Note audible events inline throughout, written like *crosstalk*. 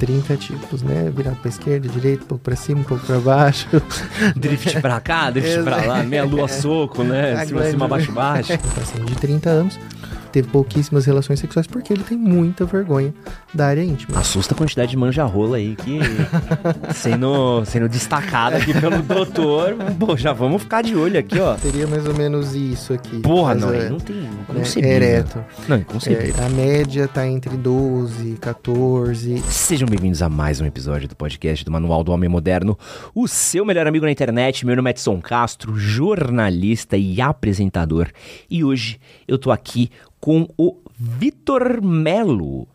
30 tipos, né? Virado pra esquerda, direita, um pouco pra cima, um pouco pra baixo. *laughs* drift pra cá, drift pra lá, meia lua *laughs* soco, né? Cima, cima, baixo, *laughs* baixo. Um paciente de 30 anos teve pouquíssimas relações sexuais porque ele tem muita vergonha da área íntima. Assusta a quantidade de manja-rola aí que *laughs* sendo, sendo destacada aqui pelo *laughs* doutor. Pô, já vamos ficar de olho aqui, ó. Seria mais ou menos isso aqui. Porra, não, é, não tem né, Ereto. Não, inconcebível. É, a média tá entre 12, 14. Sejam bem-vindos a mais um episódio do podcast do Manual do Homem Moderno, o seu melhor amigo na internet. Meu nome é Edson Castro, jornalista e apresentador. E hoje eu tô aqui com o Vitor Melo,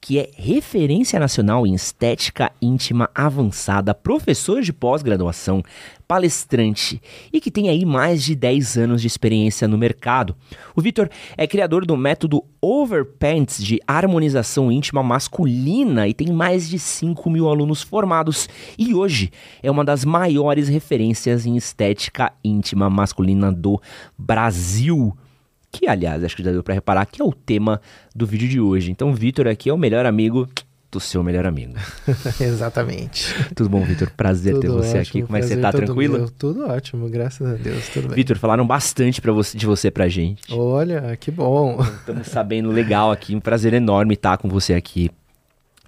que é referência nacional em estética íntima avançada, professor de pós-graduação, palestrante e que tem aí mais de 10 anos de experiência no mercado. O Vitor é criador do método Overpants de harmonização íntima masculina e tem mais de 5 mil alunos formados e hoje é uma das maiores referências em estética íntima masculina do Brasil que aliás acho que já deu para reparar que é o tema do vídeo de hoje. Então, Vitor aqui é o melhor amigo do seu melhor amigo. *laughs* Exatamente. Tudo bom, Vitor? Prazer tudo ter você ótimo, aqui. Como é que você tá? Tranquilo? Meu. Tudo ótimo, graças a Deus, tudo bem. Vitor, falaram bastante pra você, de você pra gente. Olha, que bom. Estamos sabendo legal aqui, um prazer enorme estar com você aqui.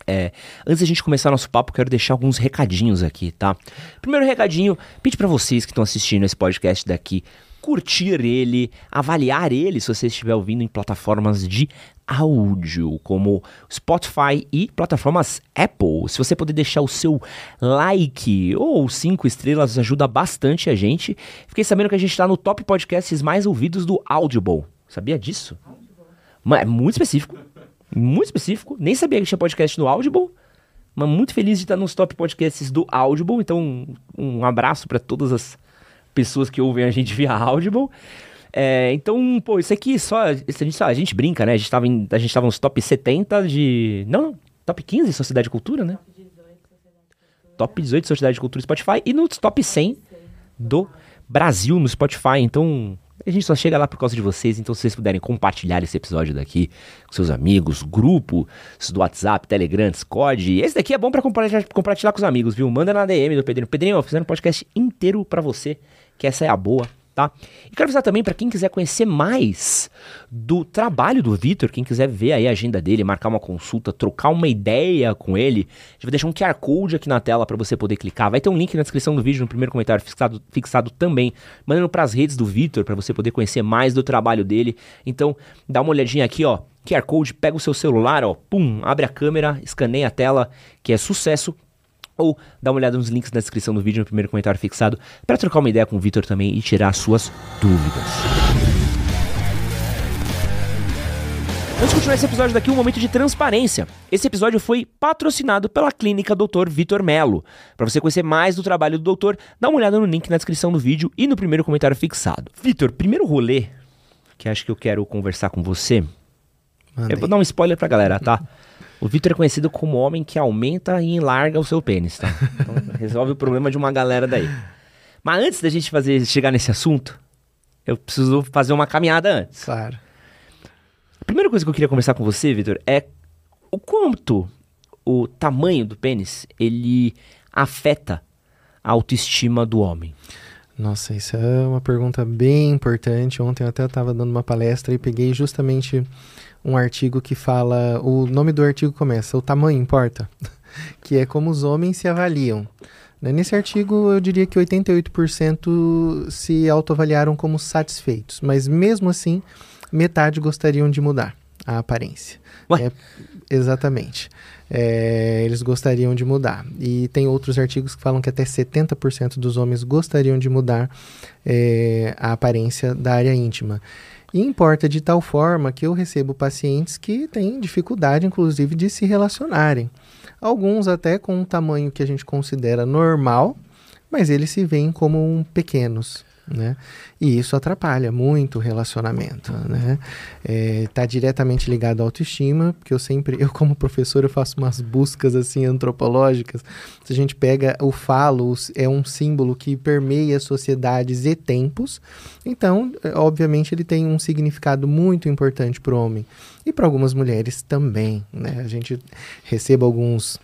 É, antes da gente começar nosso papo, quero deixar alguns recadinhos aqui, tá? Primeiro recadinho, pede para vocês que estão assistindo esse podcast daqui curtir ele, avaliar ele se você estiver ouvindo em plataformas de áudio, como Spotify e plataformas Apple. Se você puder deixar o seu like ou cinco estrelas, ajuda bastante a gente. Fiquei sabendo que a gente está no top podcasts mais ouvidos do Audible. Sabia disso? Audible. É muito específico. Muito específico. Nem sabia que tinha podcast no Audible. Mas muito feliz de estar nos top podcasts do Audible. Então, um abraço para todas as pessoas que ouvem a gente *laughs* via Audible. É, então, pô, isso aqui só a, gente, a gente brinca, né? A gente, tava em, a gente tava nos top 70 de. Não. Top 15 Sociedade de Cultura, né? Top 18 Sociedade de Cultura Spotify e nos top 100 do Brasil no Spotify. Então, a gente só chega lá por causa de vocês. Então, se vocês puderem compartilhar esse episódio daqui com seus amigos, grupos do WhatsApp, Telegram, Discord. Esse daqui é bom para compartilhar, compartilhar com os amigos, viu? Manda na DM do Pedrinho. Pedrinho, eu fiz um podcast inteiro para você que essa é a boa, tá? E quero avisar também para quem quiser conhecer mais do trabalho do Vitor, quem quiser ver aí a agenda dele, marcar uma consulta, trocar uma ideia com ele, gente vai deixar um QR Code aqui na tela para você poder clicar. Vai ter um link na descrição do vídeo, no primeiro comentário fixado, fixado também, mandando para as redes do Vitor para você poder conhecer mais do trabalho dele. Então, dá uma olhadinha aqui, ó. QR Code, pega o seu celular, ó, pum, abre a câmera, escaneia a tela, que é sucesso ou dá uma olhada nos links na descrição do vídeo, no primeiro comentário fixado, para trocar uma ideia com o Vitor também e tirar suas dúvidas. Antes de continuar esse episódio daqui, um momento de transparência. Esse episódio foi patrocinado pela clínica Dr. Vitor Melo. Para você conhecer mais do trabalho do doutor, dá uma olhada no link na descrição do vídeo e no primeiro comentário fixado. Vitor, primeiro rolê que acho que eu quero conversar com você. Mandei. Eu vou dar um spoiler pra galera, tá? O Vitor é conhecido como homem que aumenta e enlarga o seu pênis, tá? Então, *laughs* resolve o problema de uma galera daí. Mas antes da gente fazer chegar nesse assunto, eu preciso fazer uma caminhada antes. Claro. A primeira coisa que eu queria conversar com você, Vitor, é o quanto o tamanho do pênis ele afeta a autoestima do homem. Nossa, isso é uma pergunta bem importante. Ontem eu até estava dando uma palestra e peguei justamente um artigo que fala. O nome do artigo começa: O tamanho importa? *laughs* que é como os homens se avaliam. Né, nesse artigo, eu diria que 88% se autoavaliaram como satisfeitos, mas mesmo assim, metade gostariam de mudar a aparência. É, exatamente. É, eles gostariam de mudar. E tem outros artigos que falam que até 70% dos homens gostariam de mudar é, a aparência da área íntima. Importa de tal forma que eu recebo pacientes que têm dificuldade, inclusive, de se relacionarem. Alguns até com um tamanho que a gente considera normal, mas eles se veem como pequenos né? E isso atrapalha muito o relacionamento, né? É, tá diretamente ligado à autoestima, porque eu sempre, eu como professor, eu faço umas buscas assim antropológicas. Se a gente pega o falo, é um símbolo que permeia sociedades e tempos. Então, é, obviamente, ele tem um significado muito importante para o homem e para algumas mulheres também, né? A gente recebe alguns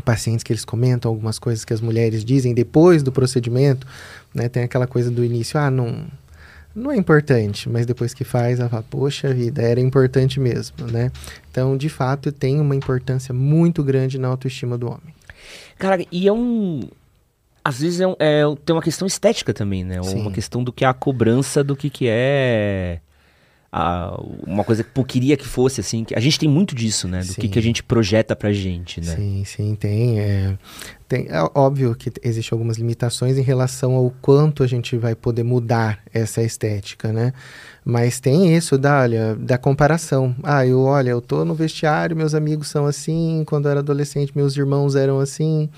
pacientes que eles comentam algumas coisas que as mulheres dizem depois do procedimento, né? Tem aquela coisa do início, ah, não, não é importante, mas depois que faz, ela fala, poxa vida, era importante mesmo, né? Então, de fato, tem uma importância muito grande na autoestima do homem. Cara, e é um. Às vezes é, um, é tem uma questão estética também, né? Sim. Uma questão do que é a cobrança do que, que é. A, uma coisa que queria que fosse, assim. Que a gente tem muito disso, né? Do que, que a gente projeta pra gente, né? Sim, sim, tem. É, tem é óbvio que existem algumas limitações em relação ao quanto a gente vai poder mudar essa estética, né? Mas tem isso da, olha, da comparação. Ah, eu, olha, eu tô no vestiário, meus amigos são assim, quando eu era adolescente, meus irmãos eram assim.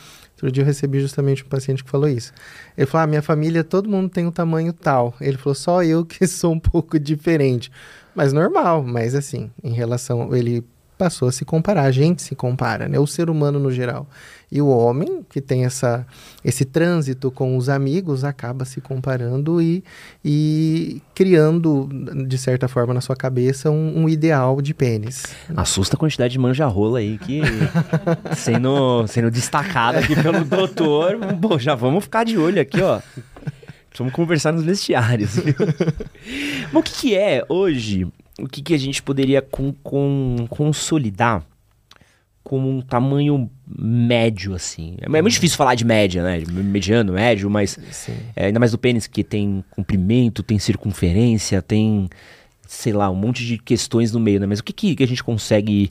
Outro dia eu recebi justamente um paciente que falou isso. Ele falou: ah, minha família, todo mundo tem um tamanho tal. Ele falou: só eu que *laughs* sou um pouco diferente. Mas normal, mas assim, em relação. Ele passou a se comparar, a gente se compara, né? O ser humano no geral. E o homem, que tem essa, esse trânsito com os amigos, acaba se comparando e, e criando, de certa forma, na sua cabeça, um, um ideal de pênis. Assusta a quantidade de manja-rola aí que *laughs* sendo, sendo destacada aqui pelo doutor. Bom, já vamos ficar de olho aqui, ó. Vamos conversar nos vestiários. viu? *laughs* Mas o que, que é hoje? O que, que a gente poderia com, com- consolidar como um tamanho médio, assim? É muito difícil falar de média, né? Mediano, médio, mas Sim. é, ainda mais do pênis, que tem comprimento, tem circunferência, tem, sei lá, um monte de questões no meio, né? Mas o que, que, que a gente consegue.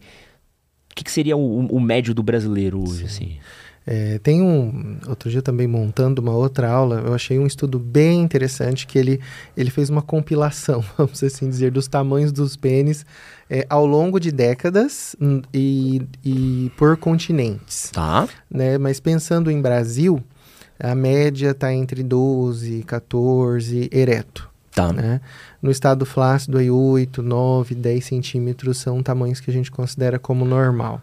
O que, que seria o, o médio do brasileiro hoje, assim? É, tem um. Outro dia também montando uma outra aula, eu achei um estudo bem interessante que ele, ele fez uma compilação, *laughs* vamos assim dizer, dos tamanhos dos pênis é, ao longo de décadas e, e por continentes. Tá. Né? Mas pensando em Brasil, a média está entre 12 e 14 ereto. Tá. Né? No estado flácido, aí 8, 9, 10 centímetros são tamanhos que a gente considera como normal.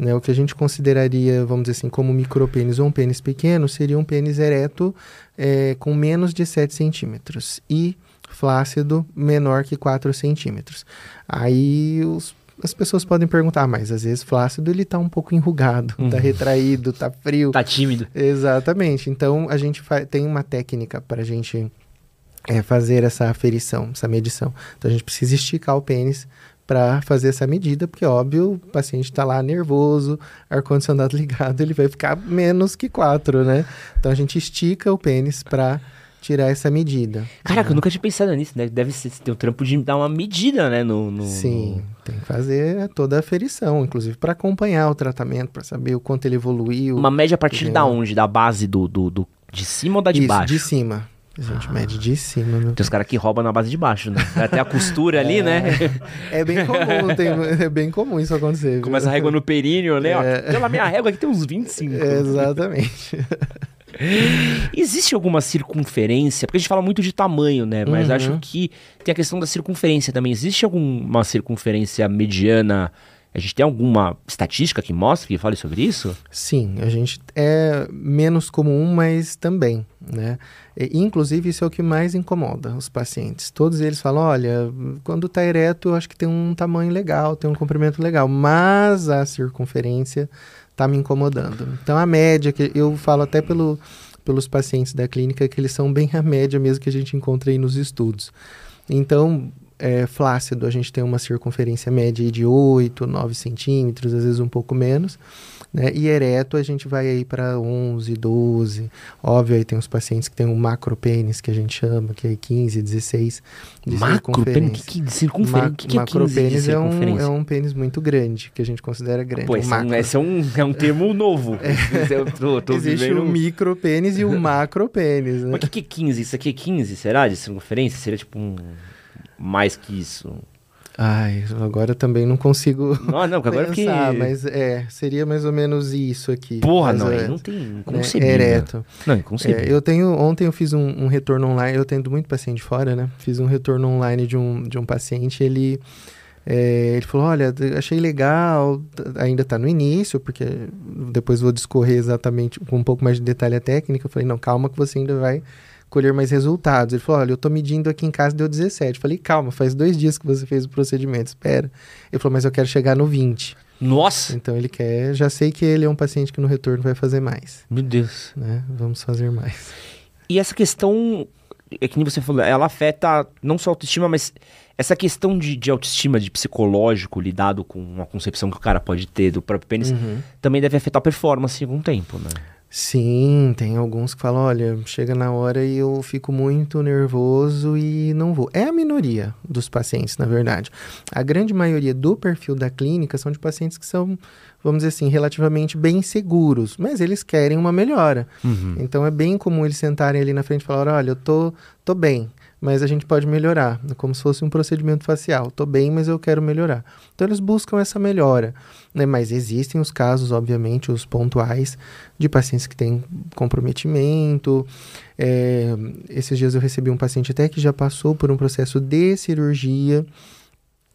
Né? O que a gente consideraria, vamos dizer assim, como micropênis ou um pênis pequeno, seria um pênis ereto eh, com menos de 7 centímetros e flácido menor que 4 centímetros. Aí os- as pessoas podem perguntar, "Ah, mas às vezes flácido ele está um pouco enrugado, está Uhum. retraído, está frio. Tá tímido. Exatamente. Então a gente tem uma técnica para a gente é, fazer essa aferição, essa medição. Então a gente precisa esticar o pênis para fazer essa medida, porque óbvio, o paciente está lá nervoso, ar-condicionado *laughs* ligado, ele vai ficar menos que 4, né? Então a gente estica o pênis para tirar essa medida. Caraca, eu nunca tinha pensado nisso, né? Deve ser, ter o trampo de dar uma medida, né? No, no- Sim, tem que fazer toda a aferição, inclusive para acompanhar o tratamento, para saber o quanto ele evoluiu. Uma média a partir Entendeu? da onde? Da base do, do, do- de cima ou da de Isso, baixo? de cima. A gente mede de cima, Tem os caras que roubam na base de baixo, né? Até a costura ali, né? É bem comum, tem, é bem comum isso acontecer. viu? Começa a régua no períneo, né? Ó, É. Pela minha régua aqui tem uns 25. Exatamente. *laughs* Existe alguma circunferência? Porque a gente fala muito de tamanho, né? Mas Uhum. acho que tem a questão da circunferência também. Existe alguma circunferência mediana? A gente tem alguma estatística que mostre, que fale sobre isso? Sim, a gente é menos comum, mas também, né? E, inclusive, isso é o que mais incomoda os pacientes. Todos eles falam, olha, quando tá ereto, eu acho que tem um tamanho legal, tem um comprimento legal, mas a circunferência tá me incomodando. Então, a média, que eu falo até pelo, pelos pacientes da clínica, que eles são bem a média mesmo que a gente encontra aí nos estudos. Então, é, flácido, a gente tem uma circunferência média de 8, 9 centímetros, às vezes um pouco menos. Né? E ereto, a gente vai aí para 11, 12. Óbvio, aí tem os pacientes que tem um macropênis, que a gente chama, que é 15, 16 de Macro pênis? circunferência. Que, que circunferência? Ma- que, que é 15 de macropênis é um, é um pênis muito grande, que a gente considera grande. Pô, um esse, é um, macro. esse é um, é um termo novo. *laughs* Eu tô, tô Existe vivendo o micropênis e o macropênis, né? Mas o que, que é 15? Isso aqui é 15, será? De circunferência? Seria tipo um... Mais que isso. Ai, agora também não consigo Não, não, agora pensar, mas é, seria mais ou menos isso aqui. Porra, Mas, não, é, não tem... né, Inconcebível. ereto. Não, inconcebível. É, eu tenho, ontem eu fiz um, um retorno online, eu tendo muito paciente fora, né? Fiz um retorno online de um, de um paciente, ele, é, ele falou, olha, achei legal, ainda tá no início, porque depois vou discorrer exatamente com um pouco mais de detalhe a técnica. Eu falei, não, calma que você ainda vai colher mais resultados. Ele falou, olha, eu tô medindo aqui em casa, deu 17. Eu falei, calma, faz dois dias que você fez o procedimento, espera. Ele falou, mas eu quero chegar no 20. Nossa! Então ele quer, já sei que ele é um paciente que no retorno vai fazer mais, Meu Deus. né? Vamos fazer mais. E essa questão, é que nem você falou, ela afeta não só a autoestima, mas essa questão de, de autoestima, de psicológico, lidado com uma concepção que o cara pode ter do próprio pênis, também deve afetar a performance em algum tempo, né? Sim, tem alguns que falam, olha, chega na hora e eu fico muito nervoso e não vou. É a minoria dos pacientes, na verdade. A grande maioria do perfil da clínica são de pacientes que são, vamos dizer assim, relativamente bem seguros, mas eles querem uma melhora. Então é bem comum eles sentarem ali na frente e falar, olha, eu tô, tô bem, mas a gente pode melhorar, como se fosse um procedimento facial. Tô bem, mas eu quero melhorar. Então eles buscam essa melhora, né? Mas existem os casos, obviamente, os pontuais de pacientes que têm comprometimento. É, esses dias eu recebi um paciente até que já passou por um processo de cirurgia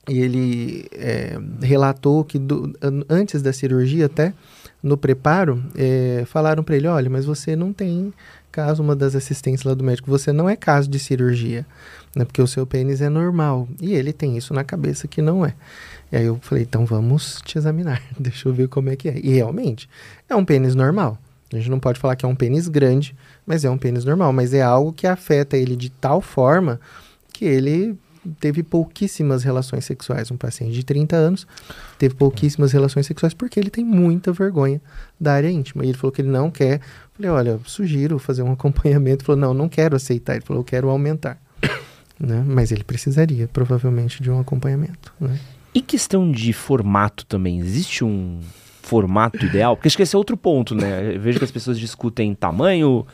e ele é, relatou que do- an- antes da cirurgia até no preparo é, falaram para ele olha mas você não tem caso uma das assistentes lá do médico você não é caso de cirurgia né porque o seu pênis é normal e ele tem isso na cabeça que não é. E aí eu falei então vamos te examinar *laughs* deixa eu ver como é que é e realmente é um pênis normal. A gente não pode falar que é um pênis grande mas é um pênis normal mas é algo que afeta ele de tal forma que ele teve pouquíssimas relações sexuais. Um paciente de 30 anos teve pouquíssimas relações sexuais porque ele tem muita vergonha da área íntima. E ele falou que ele não quer. Falei, olha, sugiro fazer um *laughs* acompanhamento. Ele falou, não, não quero aceitar. Ele falou, eu quero aumentar. *coughs* né? Mas ele precisaria, provavelmente, de um acompanhamento. Né? E questão de formato também, existe um formato ideal? Porque acho que esse é outro ponto, né? Eu vejo que as pessoas discutem tamanho,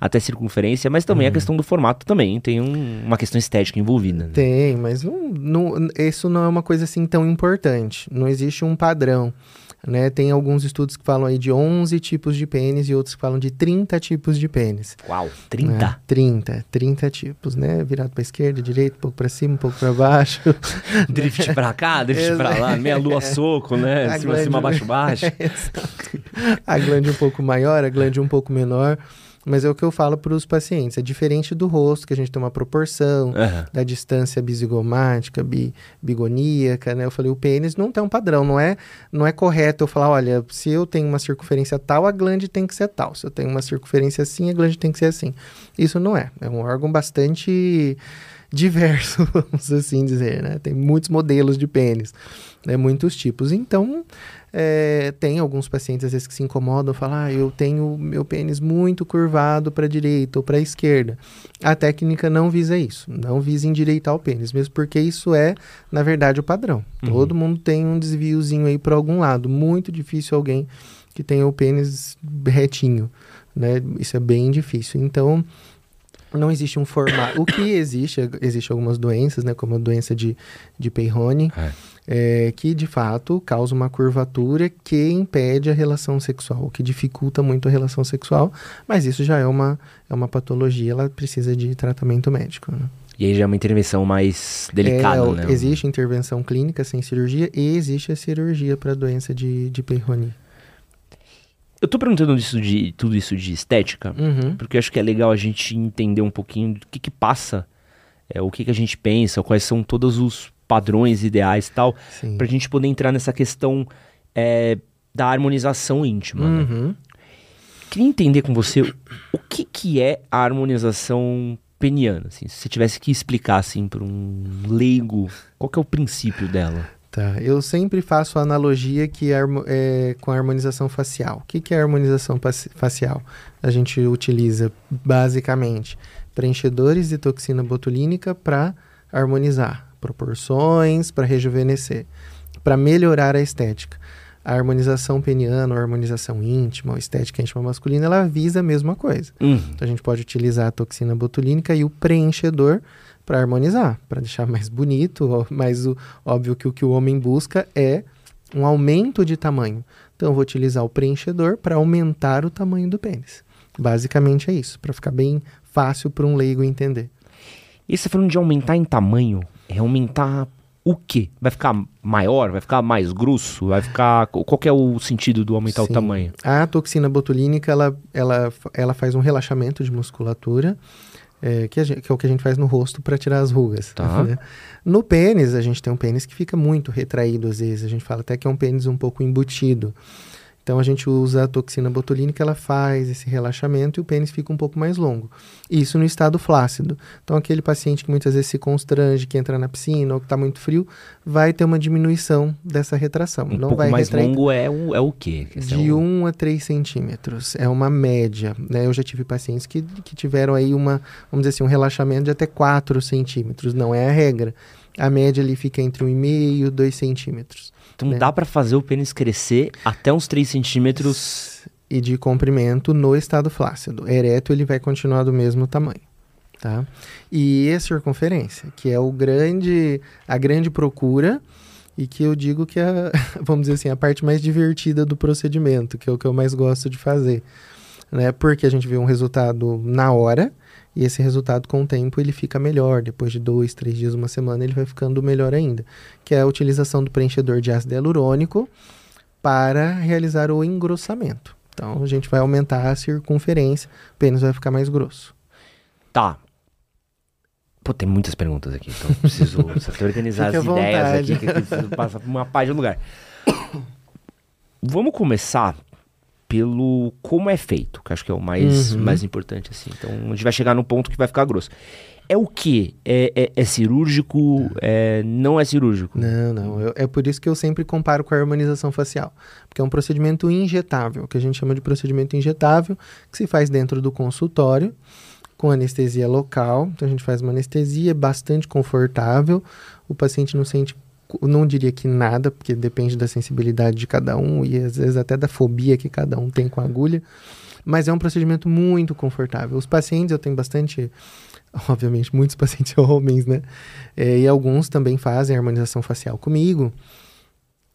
até circunferência, mas também a questão do formato também tem um- uma questão estética envolvida. né? Tem, mas não, não- isso não é uma coisa assim tão importante. Não existe um padrão. Né? Tem alguns estudos que falam aí de 11 tipos de pênis e outros que falam de 30 tipos de pênis. Uau, 30? né? 30, 30 tipos, né? Virado para esquerda, direita, um pouco para cima, um pouco para baixo. *laughs* Drift pra cá, drift pra lá, meia lua soco, né? A Cima, cima, baixo, baixo. *laughs* A glande um pouco maior, a glande um pouco menor. Mas é o que eu falo para os pacientes. É diferente do rosto, que a gente tem uma proporção, Aham. da distância bisigomática, bi, bigoníaca, né? Eu falei, o pênis não tem um padrão, não é, não é correto eu falar, olha, se eu tenho uma circunferência tal, a glande tem que ser tal. Se eu tenho uma circunferência assim, a glande tem que ser assim. Isso não é. É um órgão bastante *laughs* diverso, *laughs* vamos assim dizer, né? Tem muitos modelos de pênis, né? Muitos tipos. Então, é, tem alguns pacientes às vezes que se incomodam, falam, ah, eu tenho meu pênis muito curvado para a direita ou para a esquerda. A técnica não visa isso, não visa endireitar o pênis, mesmo porque isso é, na verdade, o padrão. Todo mundo tem um desviozinho aí para algum lado. Muito difícil alguém que tenha o pênis retinho, né? Isso é bem difícil. Então, não existe um formato. o que existe, existe algumas doenças, né? Como a doença de, de Peyronie, É. é, que de fato causa uma curvatura que impede a relação sexual, que dificulta muito a relação sexual, mas isso já é uma, é uma patologia, ela precisa de tratamento médico. Né? E aí já é uma intervenção mais delicada, É, né? Existe intervenção clínica sem cirurgia e existe a cirurgia para a doença de, de Peyronie. Eu tô perguntando isso de, tudo isso de estética, Uhum. porque eu acho que é legal a gente entender um pouquinho do que que passa, é, o que que a gente pensa, quais são todos os padrões ideais e tal, Sim. pra gente poder entrar nessa questão é, da harmonização íntima, né? Uhum. Queria entender com você o que que é a harmonização peniana, assim, se você tivesse que explicar, assim, pra um leigo, qual que é o princípio dela? Tá, eu sempre faço a analogia que é, é com a harmonização facial. O que, que é a harmonização facial? A gente utiliza basicamente preenchedores de toxina botulínica para harmonizar proporções, para rejuvenescer, para melhorar a estética. A harmonização peniana, a harmonização íntima, ou estética íntima masculina, ela visa a mesma coisa. Hum, Então a gente pode utilizar a toxina botulínica e o preenchedor para harmonizar, para deixar *laughs* mais bonito, ó, mas o, óbvio que o que o homem busca é um aumento de tamanho. Então eu vou utilizar o preenchedor para aumentar o tamanho do pênis. Basicamente é isso, para ficar bem fácil para um leigo entender. E você falando de aumentar em tamanho, é aumentar o quê? Vai ficar maior? Vai ficar mais grosso? Vai ficar. Qual que é o sentido do aumentar o Sim. tamanho? A toxina botulínica, ela, ela, ela faz um relaxamento de musculatura, é, que, gente, que, é o que a gente faz no rosto para tirar as rugas. Tá. Né? No pênis, a gente tem um pênis que fica muito retraído às vezes. A gente fala até que é um pênis um pouco embutido. Então a gente usa a toxina botulínica, ela faz esse relaxamento e o pênis fica um pouco mais longo. Isso no estado flácido. Então aquele paciente que muitas vezes se constrange, que entra na piscina ou que está muito frio, vai ter uma diminuição dessa retração. Um Não pouco vai mais retrair longo é o, é o quê? Esse de é o... 1 a 3 centímetros. É uma média. Né? Eu já tive pacientes que, que tiveram aí uma, vamos dizer assim, um relaxamento de até 4 centímetros. Não é a regra. A média ali fica entre 1,5 e 2 centímetros. Então né? dá pra fazer o pênis crescer até uns 3 centímetros. E de comprimento no estado flácido. Ereto ele vai continuar do mesmo tamanho. Tá? E a circunferência, que é o grande, a grande procura e que eu digo que é, *laughs* vamos dizer assim, a parte mais divertida do procedimento, que é o que eu mais gosto de fazer. Né? Porque a gente vê um resultado na hora e esse resultado com o tempo ele fica melhor. Depois de dois, três dias, uma semana, ele vai ficando melhor ainda. Que é a utilização do preenchedor de ácido hialurônico para realizar o engrossamento. Então a gente vai aumentar a circunferência, o pênis vai ficar mais grosso. Tá. Pô, tem muitas perguntas aqui, então preciso, *laughs* preciso organizar as ideias vontade. aqui, que eu preciso passar por uma página do lugar. Vamos começar pelo como é feito, que acho que é o mais, Uhum. mais importante, assim. Então, a gente vai chegar no ponto que vai ficar grosso. É o que? É, é- é cirúrgico? É, não é cirúrgico? Não, não. eu- é por isso que eu sempre comparo com a harmonização facial. Porque é um procedimento injetável, que a gente chama de procedimento injetável, que se faz dentro do consultório, com anestesia local. Então a gente faz uma anestesia bastante confortável. O paciente não sente, não diria que nada, porque depende da sensibilidade de cada um e às vezes até da fobia que cada um tem com a agulha. Mas é um procedimento muito confortável. Os pacientes, eu tenho bastante, *laughs* obviamente, muitos pacientes *laughs* homens, né? É, e alguns também fazem harmonização facial comigo.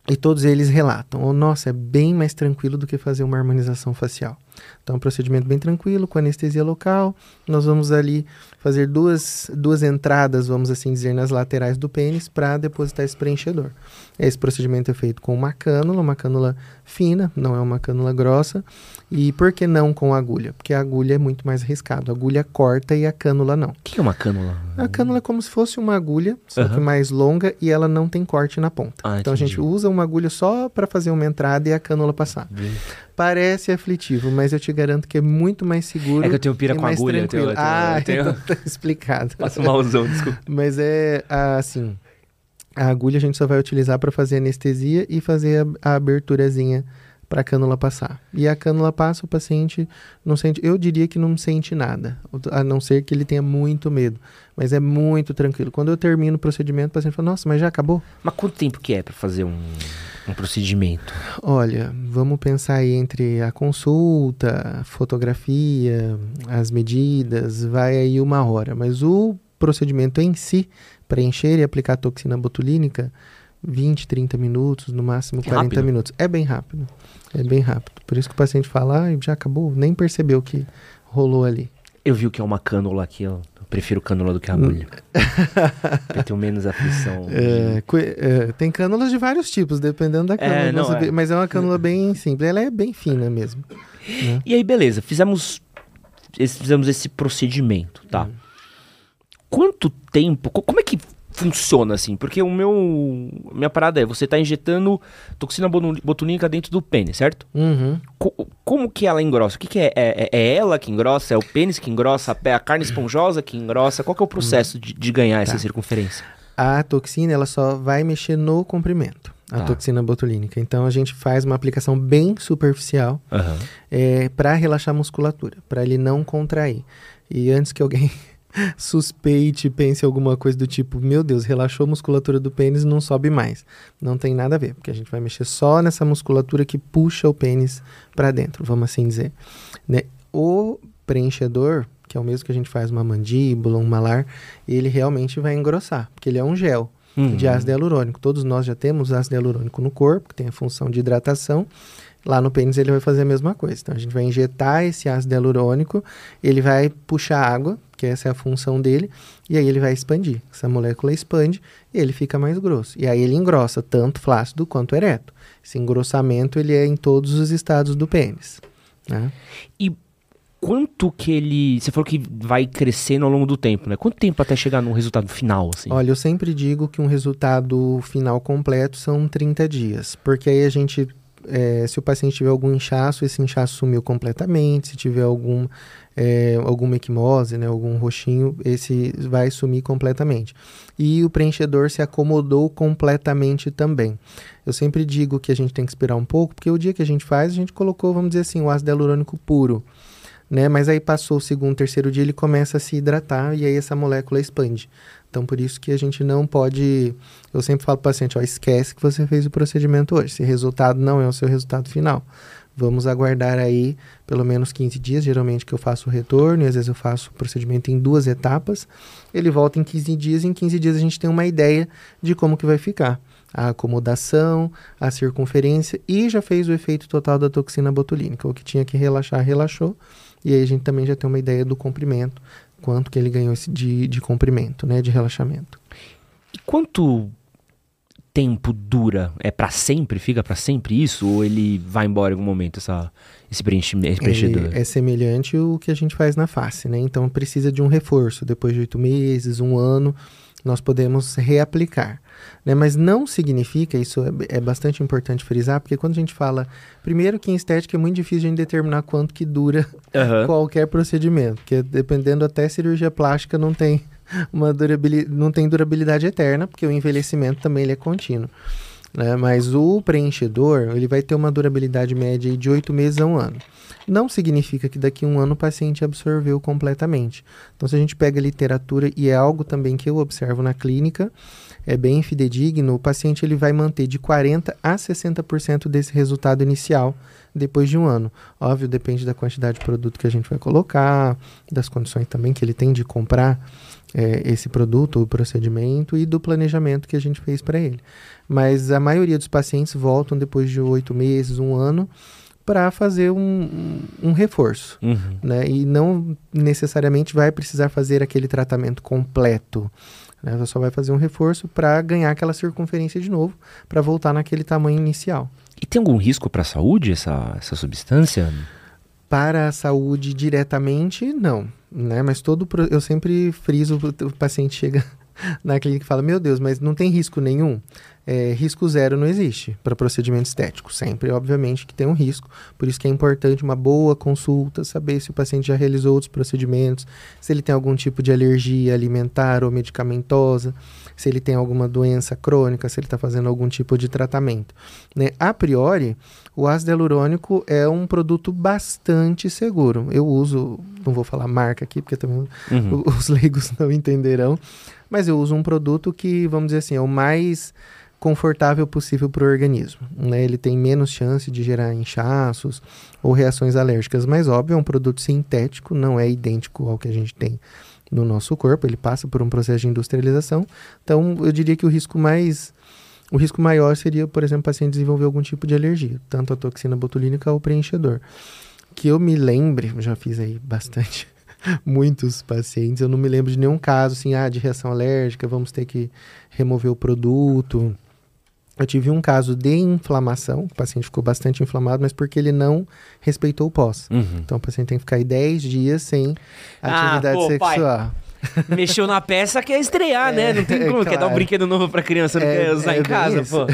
E todos eles relatam: oh, nossa, é bem mais tranquilo do que fazer uma harmonização facial. Então, é um procedimento bem tranquilo, com anestesia local. Nós vamos ali fazer duas, duas entradas, vamos assim dizer, nas laterais do pênis para depositar esse preenchedor. Esse procedimento é feito com uma cânula, uma cânula fina, não é uma cânula grossa. E por que não com agulha? Porque a agulha é muito mais arriscado. A agulha corta e a cânula não. O que é uma cânula? A cânula é como se fosse uma agulha, só que Aham. mais longa e ela não tem corte na ponta. Ah, então a gente entendi. usa uma agulha só para fazer uma entrada e a cânula passar. Parece aflitivo, mas eu te garanto que é muito mais seguro. É que eu tenho pira com agulha, eu tenho- eu tenho- ah, eu tenho- *laughs* então tá explicado. Passo malzão, desculpa. Mas é assim, a agulha a gente só vai utilizar para fazer anestesia e fazer a, a aberturazinha para a cânula passar. E a cânula passa, o paciente não sente, eu diria que não sente nada, a não ser que ele tenha muito medo, mas é muito tranquilo. Quando eu termino o procedimento, o paciente fala: "Nossa, mas já acabou?" Mas quanto tempo que é pra fazer um, um procedimento? Olha, vamos pensar aí entre a consulta, fotografia, as medidas, vai aí uma hora. Mas o procedimento em si, preencher e aplicar toxina botulínica, 20, 30 minutos, no máximo Que 40 rápido. minutos. É bem rápido. É bem rápido. Por isso que o paciente fala, ah, já acabou, nem percebeu que rolou ali. Eu vi o que é uma cânula aqui, ó. Eu prefiro cânula do que agulha. *laughs* eu tenho menos aflição. É, é, tem cânulas de vários tipos, dependendo da cânula. É, não, Você é. vê- Mas é uma cânula bem simples. Ela é bem fina mesmo. né? E aí, beleza, fizemos esse, fizemos esse procedimento, tá? Quanto tempo, co- como é que funciona assim? Porque o meu, minha parada é, você tá injetando toxina botulínica dentro do pênis, certo? Uhum. Co- como que ela engrossa? O que, que é? é? é ela que engrossa? É o pênis que engrossa? A pé- A carne esponjosa que engrossa? Qual que é o processo de, de ganhar essa Tá. circunferência? A toxina ela só vai mexer no comprimento, a Tá. toxina botulínica. Então a gente faz uma aplicação bem superficial Aham. para relaxar a musculatura, para ele não contrair. E antes que alguém *laughs* suspeite, pense alguma coisa do tipo, meu Deus, relaxou a musculatura do pênis, não sobe mais. Não tem nada a ver, porque a gente vai mexer só nessa musculatura que puxa o pênis para dentro, vamos assim dizer. Né? O preenchedor, que é o mesmo que a gente faz uma mandíbula, um malar, ele realmente vai engrossar, porque ele é um gel Uhum. de ácido hialurônico. Todos nós já temos ácido hialurônico no corpo, que tem a função de hidratação. Lá no pênis ele vai fazer a mesma coisa. Então a gente vai injetar esse ácido hialurônico, ele vai puxar água, que essa é a função dele, e aí ele vai expandir. Essa molécula expande e ele fica mais grosso. E aí ele engrossa tanto flácido quanto ereto. Esse engrossamento ele é em todos os estados do pênis. Né? E quanto que ele. Você falou que vai crescendo ao longo do tempo, né? Quanto tempo até chegar no resultado final, assim? Olha, eu sempre digo que um resultado final completo são 30 dias, porque aí a gente. É, se o paciente tiver algum inchaço, esse inchaço sumiu completamente. Se tiver algum, é, alguma equimose, né, algum roxinho, esse vai sumir completamente. E o preenchedor se acomodou completamente também. Eu sempre digo que a gente tem que esperar um pouco, porque o dia que a gente faz, a gente colocou, vamos dizer assim, o ácido hialurônico puro né? Mas aí passou o segundo, terceiro dia, ele começa a se hidratar e aí essa molécula expande. Então, por isso que a gente não pode. Eu sempre falo para o paciente: ó, esquece que você fez o procedimento hoje. Esse resultado não é o seu resultado final. Vamos aguardar aí pelo menos 15 dias, geralmente que eu faço o retorno, e às vezes eu faço o procedimento em duas etapas. Ele volta em 15 dias, e em 15 dias a gente tem uma ideia de como que vai ficar. A acomodação, a circunferência e já fez o efeito total da toxina botulínica. O que tinha que relaxar, relaxou. E aí a gente também já tem uma ideia do comprimento, quanto que ele ganhou de, de comprimento, né, de relaxamento. E quanto tempo dura? É para sempre? Fica para sempre isso? Ou ele vai embora em algum momento, essa, esse preenchedor? É, é semelhante o que a gente faz na face, né? Então precisa de um reforço. Depois de oito meses, um ano, nós podemos reaplicar. Né? Mas não significa, isso é, é, bastante importante frisar, porque quando a gente fala, primeiro que em estética é muito difícil de determinar quanto que dura uhum. *laughs* qualquer procedimento, porque dependendo até cirurgia plástica não tem uma durabilidade, não tem durabilidade eterna, porque o envelhecimento também ele é contínuo. Né? Mas o preenchedor, ele vai ter uma durabilidade média de oito meses a um ano. Não significa que daqui a um ano o paciente absorveu completamente. Então, se a gente pega a literatura, e é algo também que eu observo na clínica, é bem fidedigno, o paciente ele vai manter de 40% a 60% desse resultado inicial depois de um ano. Óbvio, depende da quantidade de produto que a gente vai colocar, das condições também que ele tem de comprar é, esse produto, o procedimento e do planejamento que a gente fez para ele. Mas a maioria dos pacientes voltam depois de oito meses, um ano, para fazer um, um, um reforço. Uhum. Né? E não necessariamente vai precisar fazer aquele tratamento completo. Né? Ela só vai fazer um reforço para ganhar aquela circunferência de novo, para voltar naquele tamanho inicial. E tem algum risco para a saúde essa, essa substância? Para a saúde diretamente, não. Né? Mas todo eu sempre friso, o paciente chega *laughs* na clínica e fala, meu Deus, mas não tem risco nenhum? é, risco zero não existe para procedimento estético. Sempre, obviamente, que tem um risco. Por isso que é importante uma boa consulta, saber se o paciente já realizou outros procedimentos, se ele tem algum tipo de alergia alimentar ou medicamentosa, se ele tem alguma doença crônica, se ele está fazendo algum tipo de tratamento. Né? A priori, o ácido hialurônico é um produto bastante seguro. Eu uso, não vou falar marca aqui, porque também uhum. *laughs* os leigos não entenderão, mas eu uso um produto que, vamos dizer assim, é o mais confortável possível para o organismo. Né? Ele tem menos chance de gerar inchaços ou reações alérgicas, mas óbvio, é um produto sintético, não é idêntico ao que a gente tem no nosso corpo, ele passa por um processo de industrialização. Então, eu diria que o risco mais o risco maior seria, por exemplo, o paciente desenvolver algum tipo de alergia, tanto a toxina botulínica ou preenchedor. Que eu me lembre, já fiz aí bastante *laughs* muitos pacientes, eu não me lembro de nenhum caso assim, ah, de reação alérgica, vamos ter que remover o produto. Eu tive um caso de inflamação, o paciente ficou bastante inflamado, mas porque ele não respeitou o pós. Uhum. Então o paciente tem que ficar aí 10 dias sem atividade ah, pô, sexual. Pai. *laughs* Mexeu na peça, quer estrear, né? é, né? Não tem como. Claro. Quer dar um brinquedo novo pra criança, não é, quer usar é em casa, isso. pô. *laughs*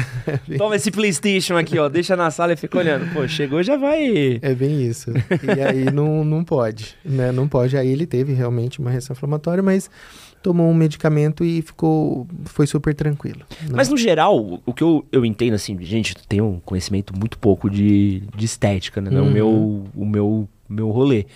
É Toma esse Playstation aqui, ó. Deixa na sala e fica olhando. Pô, chegou, já vai. É bem isso. E aí não, não pode, né? Não pode. Aí ele teve realmente uma reação inflamatória, mas tomou um medicamento e ficou foi super tranquilo. Né? Mas no geral, o que eu, eu entendo assim, gente, tenho um conhecimento muito pouco de, de estética, né? Uhum. O meu o meu meu rolê.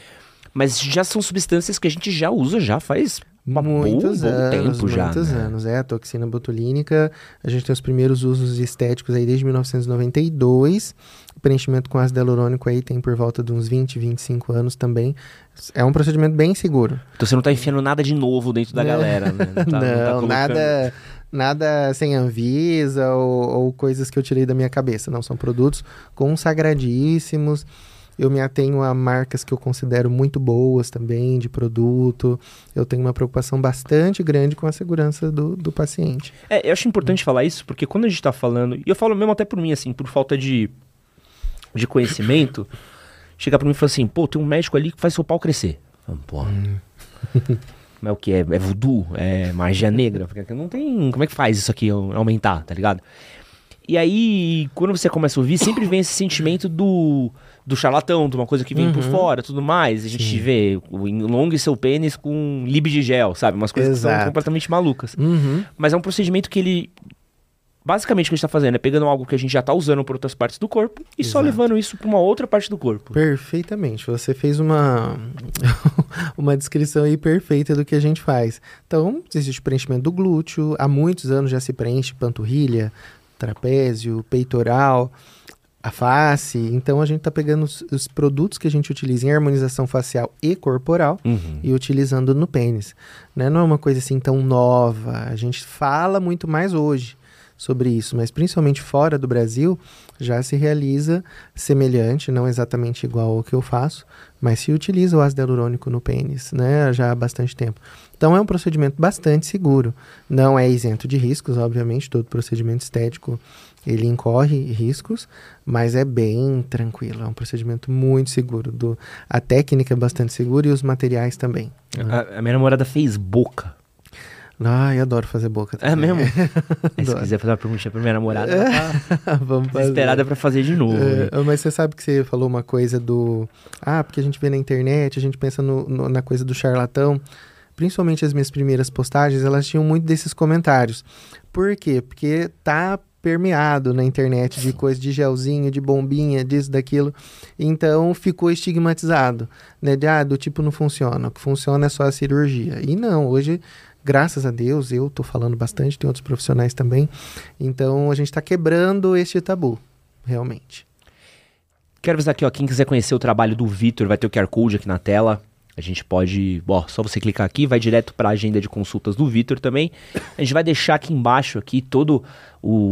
Mas já são substâncias que a gente já usa já faz uma muitos anos, tempo muitos já. Muitos né? anos, é. A toxina botulínica, a gente tem os primeiros usos estéticos aí desde 1992. O preenchimento com ácido hialurônico aí tem por volta de uns 20, 25 anos também. É um procedimento bem seguro. Então você não está enfiando nada de novo dentro da galera, né? Não, tá, não, *laughs* não tá nada nada sem Anvisa ou, ou, coisas que eu tirei da minha cabeça. Não, são produtos consagradíssimos. Eu me atenho a marcas que eu considero muito boas também, de produto. Eu tenho uma preocupação bastante grande com a segurança do, do paciente. É, eu acho importante hum. falar isso, porque quando a gente está falando, e eu falo mesmo até por mim, assim, por falta de, de conhecimento, *laughs* chegar pra mim e falar assim, pô, tem um médico ali que faz seu pau crescer. Pô. Hum. *laughs* Mas o que? É, é voodoo? É magia negra? Porque não tem. Como é que faz isso aqui aumentar, tá ligado? E aí, quando você começa a ouvir, sempre vem esse sentimento do, do charlatão, de uma coisa que vem por Uhum. fora, tudo mais. A gente Sim. vê o enlongue seu pênis com lib de gel, sabe? Umas coisas que são Exato. completamente malucas. Uhum. Mas é um procedimento que ele. Basicamente, o que a gente tá fazendo é pegando algo que a gente já tá usando por outras partes do corpo e só Exato. levando isso pra uma outra parte do corpo. Perfeitamente. Você fez uma, *laughs* uma descrição aí perfeita do que a gente faz. Então, existe o preenchimento do glúteo. Há muitos anos já se preenche panturrilha, trapézio, peitoral, a face. Então, a gente está pegando os, os produtos que a gente utiliza em harmonização facial e corporal Uhum. e utilizando no pênis. Né? Não é uma coisa assim tão nova. A gente fala muito mais hoje sobre isso, mas principalmente fora do Brasil já se realiza semelhante, não exatamente igual ao que eu faço, mas se utiliza o ácido hialurônico no pênis, né, já há bastante tempo. Então é um procedimento bastante seguro. Não é isento de riscos, obviamente, todo procedimento estético ele incorre riscos, mas é bem tranquilo, é um procedimento muito seguro. Do, a técnica é bastante segura e os materiais também. A, a minha namorada fez boca. Ai, adoro fazer boca. É também. mesmo? *laughs* se Adoro. quiser fazer uma perguntinha pra minha namorada, ela tá *laughs* Vamos fazer. desesperada pra fazer de novo. né? É, mas você sabe que você falou uma coisa do. Ah, porque a gente vê na internet, a gente pensa no- no- na coisa do charlatão. Principalmente as minhas primeiras postagens, elas tinham muito desses comentários. Por quê? Porque tá permeado na internet de coisa de gelzinho, de bombinha, disso, daquilo. Então ficou estigmatizado, né? De, ah, do tipo não funciona. O que funciona é só a cirurgia. E não, hoje, graças a Deus, eu tô falando bastante, tem outros profissionais também. Então a gente tá quebrando este tabu, realmente. Quero avisar aqui, ó, quem quiser conhecer o trabalho do Vitor, vai ter o QR Code aqui na tela. A gente pode, ó, só você clicar aqui, vai direto para a agenda de consultas do Vitor também. A gente vai deixar aqui embaixo aqui todo o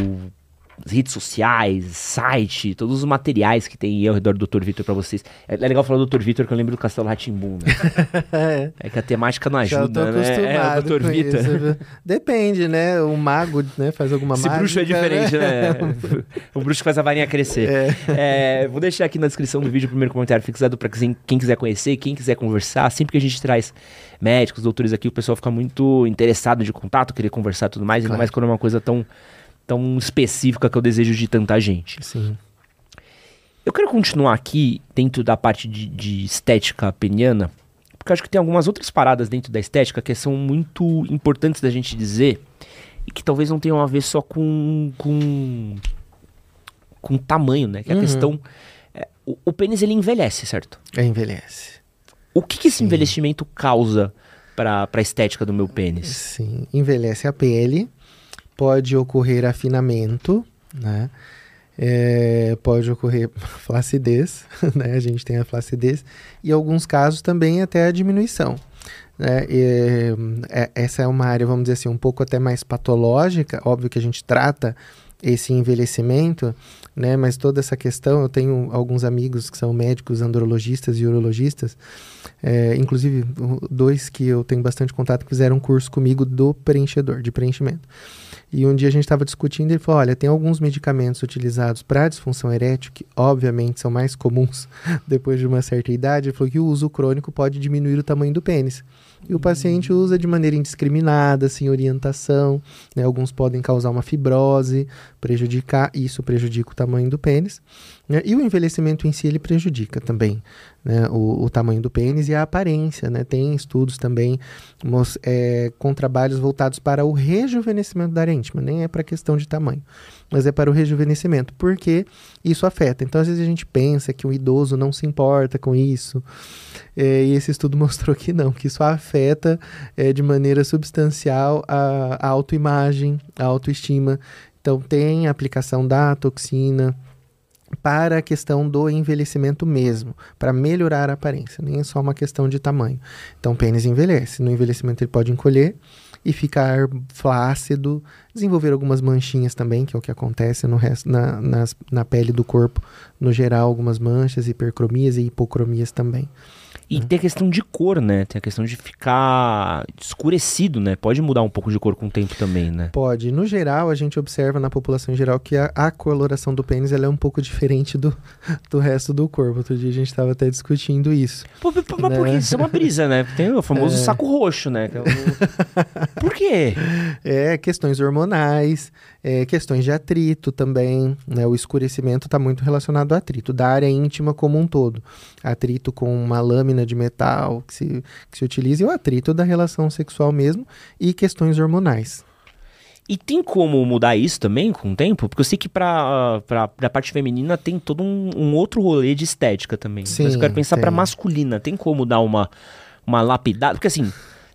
as redes sociais, site, todos os materiais que tem aí ao redor do Dr. Vitor pra vocês. É é legal falar do Dr. Vitor que eu lembro do Castelo Ratimbum, né? é. *laughs* É que a temática não ajuda, né? É, o Dr. Vitor. isso? Depende, né? O mago né, faz alguma Esse mágica. bruxo é diferente, né? *laughs* *laughs* o bruxo faz a varinha crescer. É, vou deixar aqui na descrição do vídeo o primeiro comentário fixado pra quem, quem quiser conhecer, quem quiser conversar. Sempre que a gente traz médicos, doutores aqui, o pessoal fica muito interessado de contato, querer conversar e tudo mais, ainda Claro. mais quando é uma coisa tão, tão específica que o desejo de tanta gente. Sim. Eu quero continuar aqui dentro da parte de, de estética peniana, porque eu acho que tem algumas outras paradas dentro da estética que são muito importantes da gente dizer e que talvez não tenham a ver só com com, com tamanho, né? Que é a Uhum. questão é, o, o pênis ele envelhece, certo? É, envelhece. O que, que esse Sim. envelhecimento causa para a estética do meu pênis? Sim. Envelhece a pele, pode ocorrer afinamento, né? É, pode ocorrer *laughs* flacidez, *laughs* né? A gente tem a flacidez. E alguns casos também até a diminuição. Né? E, é, essa é uma área, vamos dizer assim, um pouco até mais patológica. Óbvio que a gente trata esse envelhecimento, né? Mas toda essa questão, eu tenho alguns amigos que são médicos, andrologistas e urologistas, é, inclusive dois que eu tenho bastante contato que fizeram um curso comigo do preenchedor, de preenchimento. E um dia a gente estava discutindo e ele falou: olha, tem alguns medicamentos utilizados para disfunção erétil que, obviamente, são mais comuns *laughs* depois de uma certa idade. Ele falou que o uso crônico pode diminuir o tamanho do pênis. E o paciente usa de maneira indiscriminada, sem orientação. né? Alguns podem causar uma fibrose, prejudicar, isso prejudica o tamanho do pênis. Né? E o envelhecimento em si ele prejudica também né? o, o tamanho do pênis e a aparência. Né? Tem estudos também mos- é, com trabalhos voltados para o rejuvenescimento da área íntima, nem é para questão de tamanho, mas é para o rejuvenescimento, porque isso afeta. Então, às vezes a gente pensa que o idoso não se importa com isso, é, e esse estudo *laughs* mostrou que não, que isso afeta é, de maneira substancial a, a autoimagem, a autoestima. Então, tem a aplicação da toxina para a questão do envelhecimento mesmo, para melhorar a aparência, nem é só uma questão de tamanho. Então, o pênis envelhece. No envelhecimento, ele pode encolher e ficar flácido, desenvolver algumas manchinhas também, que é o que acontece no resto, na, nas- na pele do corpo, no geral, algumas manchas, hipercromias e hipocromias também. E tem a questão de cor, né? Tem a questão de ficar escurecido, né? Pode mudar um pouco de cor com o tempo também, né? Pode. No geral, a gente observa na população em geral que a, a coloração do pênis ela é um pouco diferente do, *laughs* do resto do corpo. Outro dia a gente estava até discutindo isso. Pô, mas né? porque isso é uma brisa, né? Tem o famoso *laughs* é... saco roxo, né? É o... Por quê? *laughs* É, questões hormonais, é, questões de atrito também, né? O escurecimento está muito relacionado ao atrito, da área íntima como um todo. Atrito com uma lâmina de metal que se, que se utiliza e o atrito da relação sexual mesmo e questões hormonais. E tem como mudar isso também com o tempo? Porque eu sei que pra, pra parte feminina tem todo um, um outro rolê de estética também. Sim, Mas eu quero pensar pra masculina. Tem como dar uma, uma lapidada? Porque assim,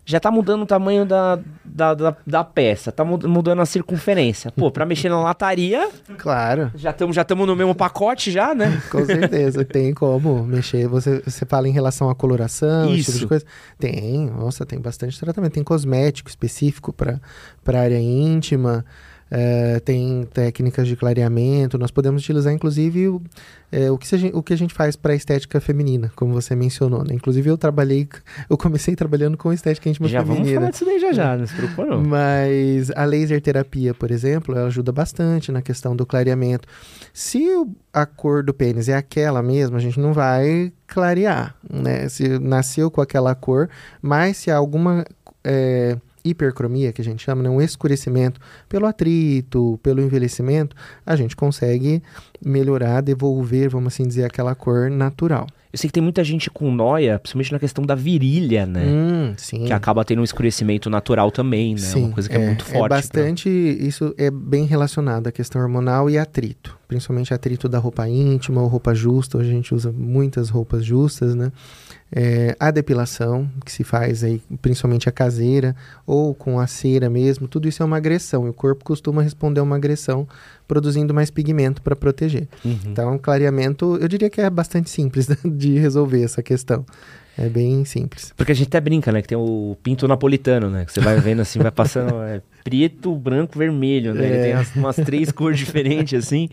já tá mudando o tamanho da, da, da, da, peça, tá mudando a circunferência. Pô, pra mexer na lataria. Claro. Já estamos já no mesmo pacote, já, né? Com certeza, tem como mexer. Você, você fala em relação à coloração, Isso. esse tipo de coisa. Tem, nossa, tem bastante tratamento. Tem cosmético específico para área íntima. É, tem técnicas de clareamento, nós podemos utilizar inclusive o, é, o, que, a gente, o que a gente faz para estética feminina, como você mencionou. Né? Inclusive eu trabalhei, *laughs* eu comecei trabalhando com estética íntima já feminina. Já vamos falar disso daí já já, não se preocupa não. Mas a laser terapia, por exemplo, ela ajuda bastante na questão do clareamento. Se a cor do pênis é aquela mesma, a gente não vai clarear, né? Se nasceu com aquela cor, mas se há alguma... É, hipercromia, que a gente chama, né, um escurecimento pelo atrito, pelo envelhecimento, a gente consegue melhorar, devolver, vamos assim dizer, aquela cor natural. Eu sei que tem muita gente com noia, principalmente na questão da virilha, né? Hum, sim. Que acaba tendo um escurecimento natural também, né? Sim, Uma coisa que é, é muito forte. É bastante, pra... isso é bem relacionado à questão hormonal e atrito. Principalmente atrito da roupa íntima ou roupa justa. Hoje a gente usa muitas roupas justas, né? É, a depilação, que se faz aí, principalmente a caseira, ou com a cera mesmo, tudo isso é uma agressão. E o corpo costuma responder a uma agressão produzindo mais pigmento para proteger. Uhum. Então, clareamento, eu diria que é bastante simples *laughs* de resolver essa questão. É bem simples. Porque a gente até brinca, né? Que tem o pinto napolitano, né? Que você vai vendo assim, vai passando *laughs* é, preto, branco, vermelho, né? É. Ele tem umas, umas três cores diferentes, assim.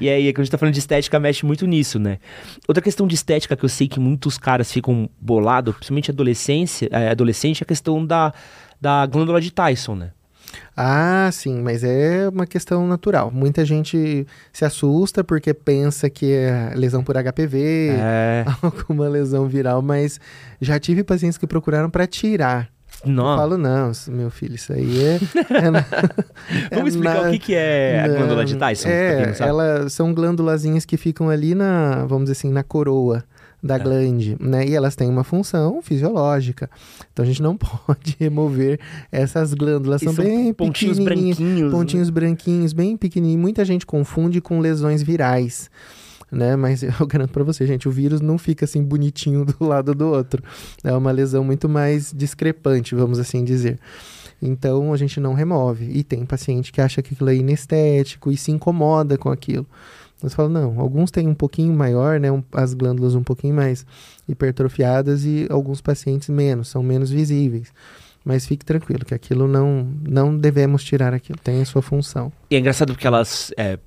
E aí, quando a gente tá falando de estética, mexe muito nisso, né? Outra questão de estética que eu sei que muitos caras ficam bolados, principalmente adolescência, é, adolescente, é a questão da, da glândula de Tyson, né? Ah, sim, mas é uma questão natural. Muita gente se assusta porque pensa que é lesão por HPV, é. *laughs* alguma lesão viral, mas já tive pacientes que procuraram para tirar. Não. Eu falo, não, meu filho, isso aí é. é *laughs* Vamos *laughs* explicar na... o que, que é a glândula de Tyson? É, ela, são glândulazinhas que ficam ali na, vamos dizer assim, na coroa da é. glande, né? E elas têm uma função fisiológica. Então a gente não *laughs* pode remover essas glândulas. São, são, bem pontinhos branquinhos. Pontinhos né? branquinhos, bem pequenininhos. Muita gente confunde com lesões virais. Né? Mas *laughs* eu garanto para você, gente, o vírus não fica assim bonitinho do lado do outro. É uma lesão muito mais discrepante, vamos assim dizer. Então a gente não remove. E tem paciente que acha que aquilo é inestético e se incomoda com aquilo. Você fala, não, alguns têm um pouquinho maior, né, um, as glândulas um pouquinho mais hipertrofiadas e alguns pacientes menos, são menos visíveis. Mas fique tranquilo, que aquilo não, não devemos tirar aquilo, tem a sua função. E é engraçado porque elas, é,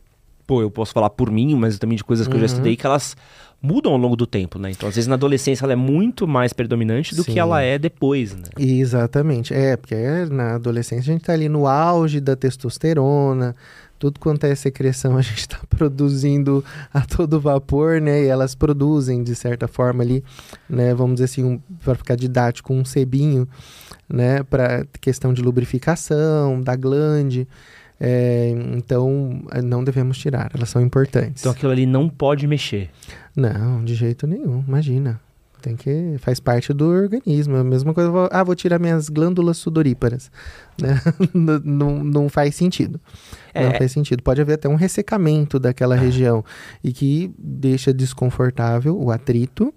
pô, eu posso falar por mim, mas também de coisas que uhum. eu já uhum. estudei, que elas mudam ao longo do tempo, né? Então, às vezes na adolescência ela é muito mais predominante do Sim. que ela é depois, né? Exatamente. É, porque na adolescência a gente tá ali no auge da testosterona, tudo quanto é secreção a gente está *laughs* produzindo a todo vapor, né? E elas produzem de certa forma ali, né? Vamos dizer assim, um, para ficar didático, um sebinho, né? Para questão de lubrificação da glande. É, então, não devemos tirar, elas são importantes. Então aquilo ali não pode mexer? Não, de jeito nenhum, imagina. Tem que. Faz parte do organismo. É a mesma coisa. Vou, ah, vou tirar minhas glândulas sudoríparas. *laughs* Né? não, não faz sentido. É. Não faz sentido. Pode haver até um ressecamento daquela ah. região e que deixa desconfortável o atrito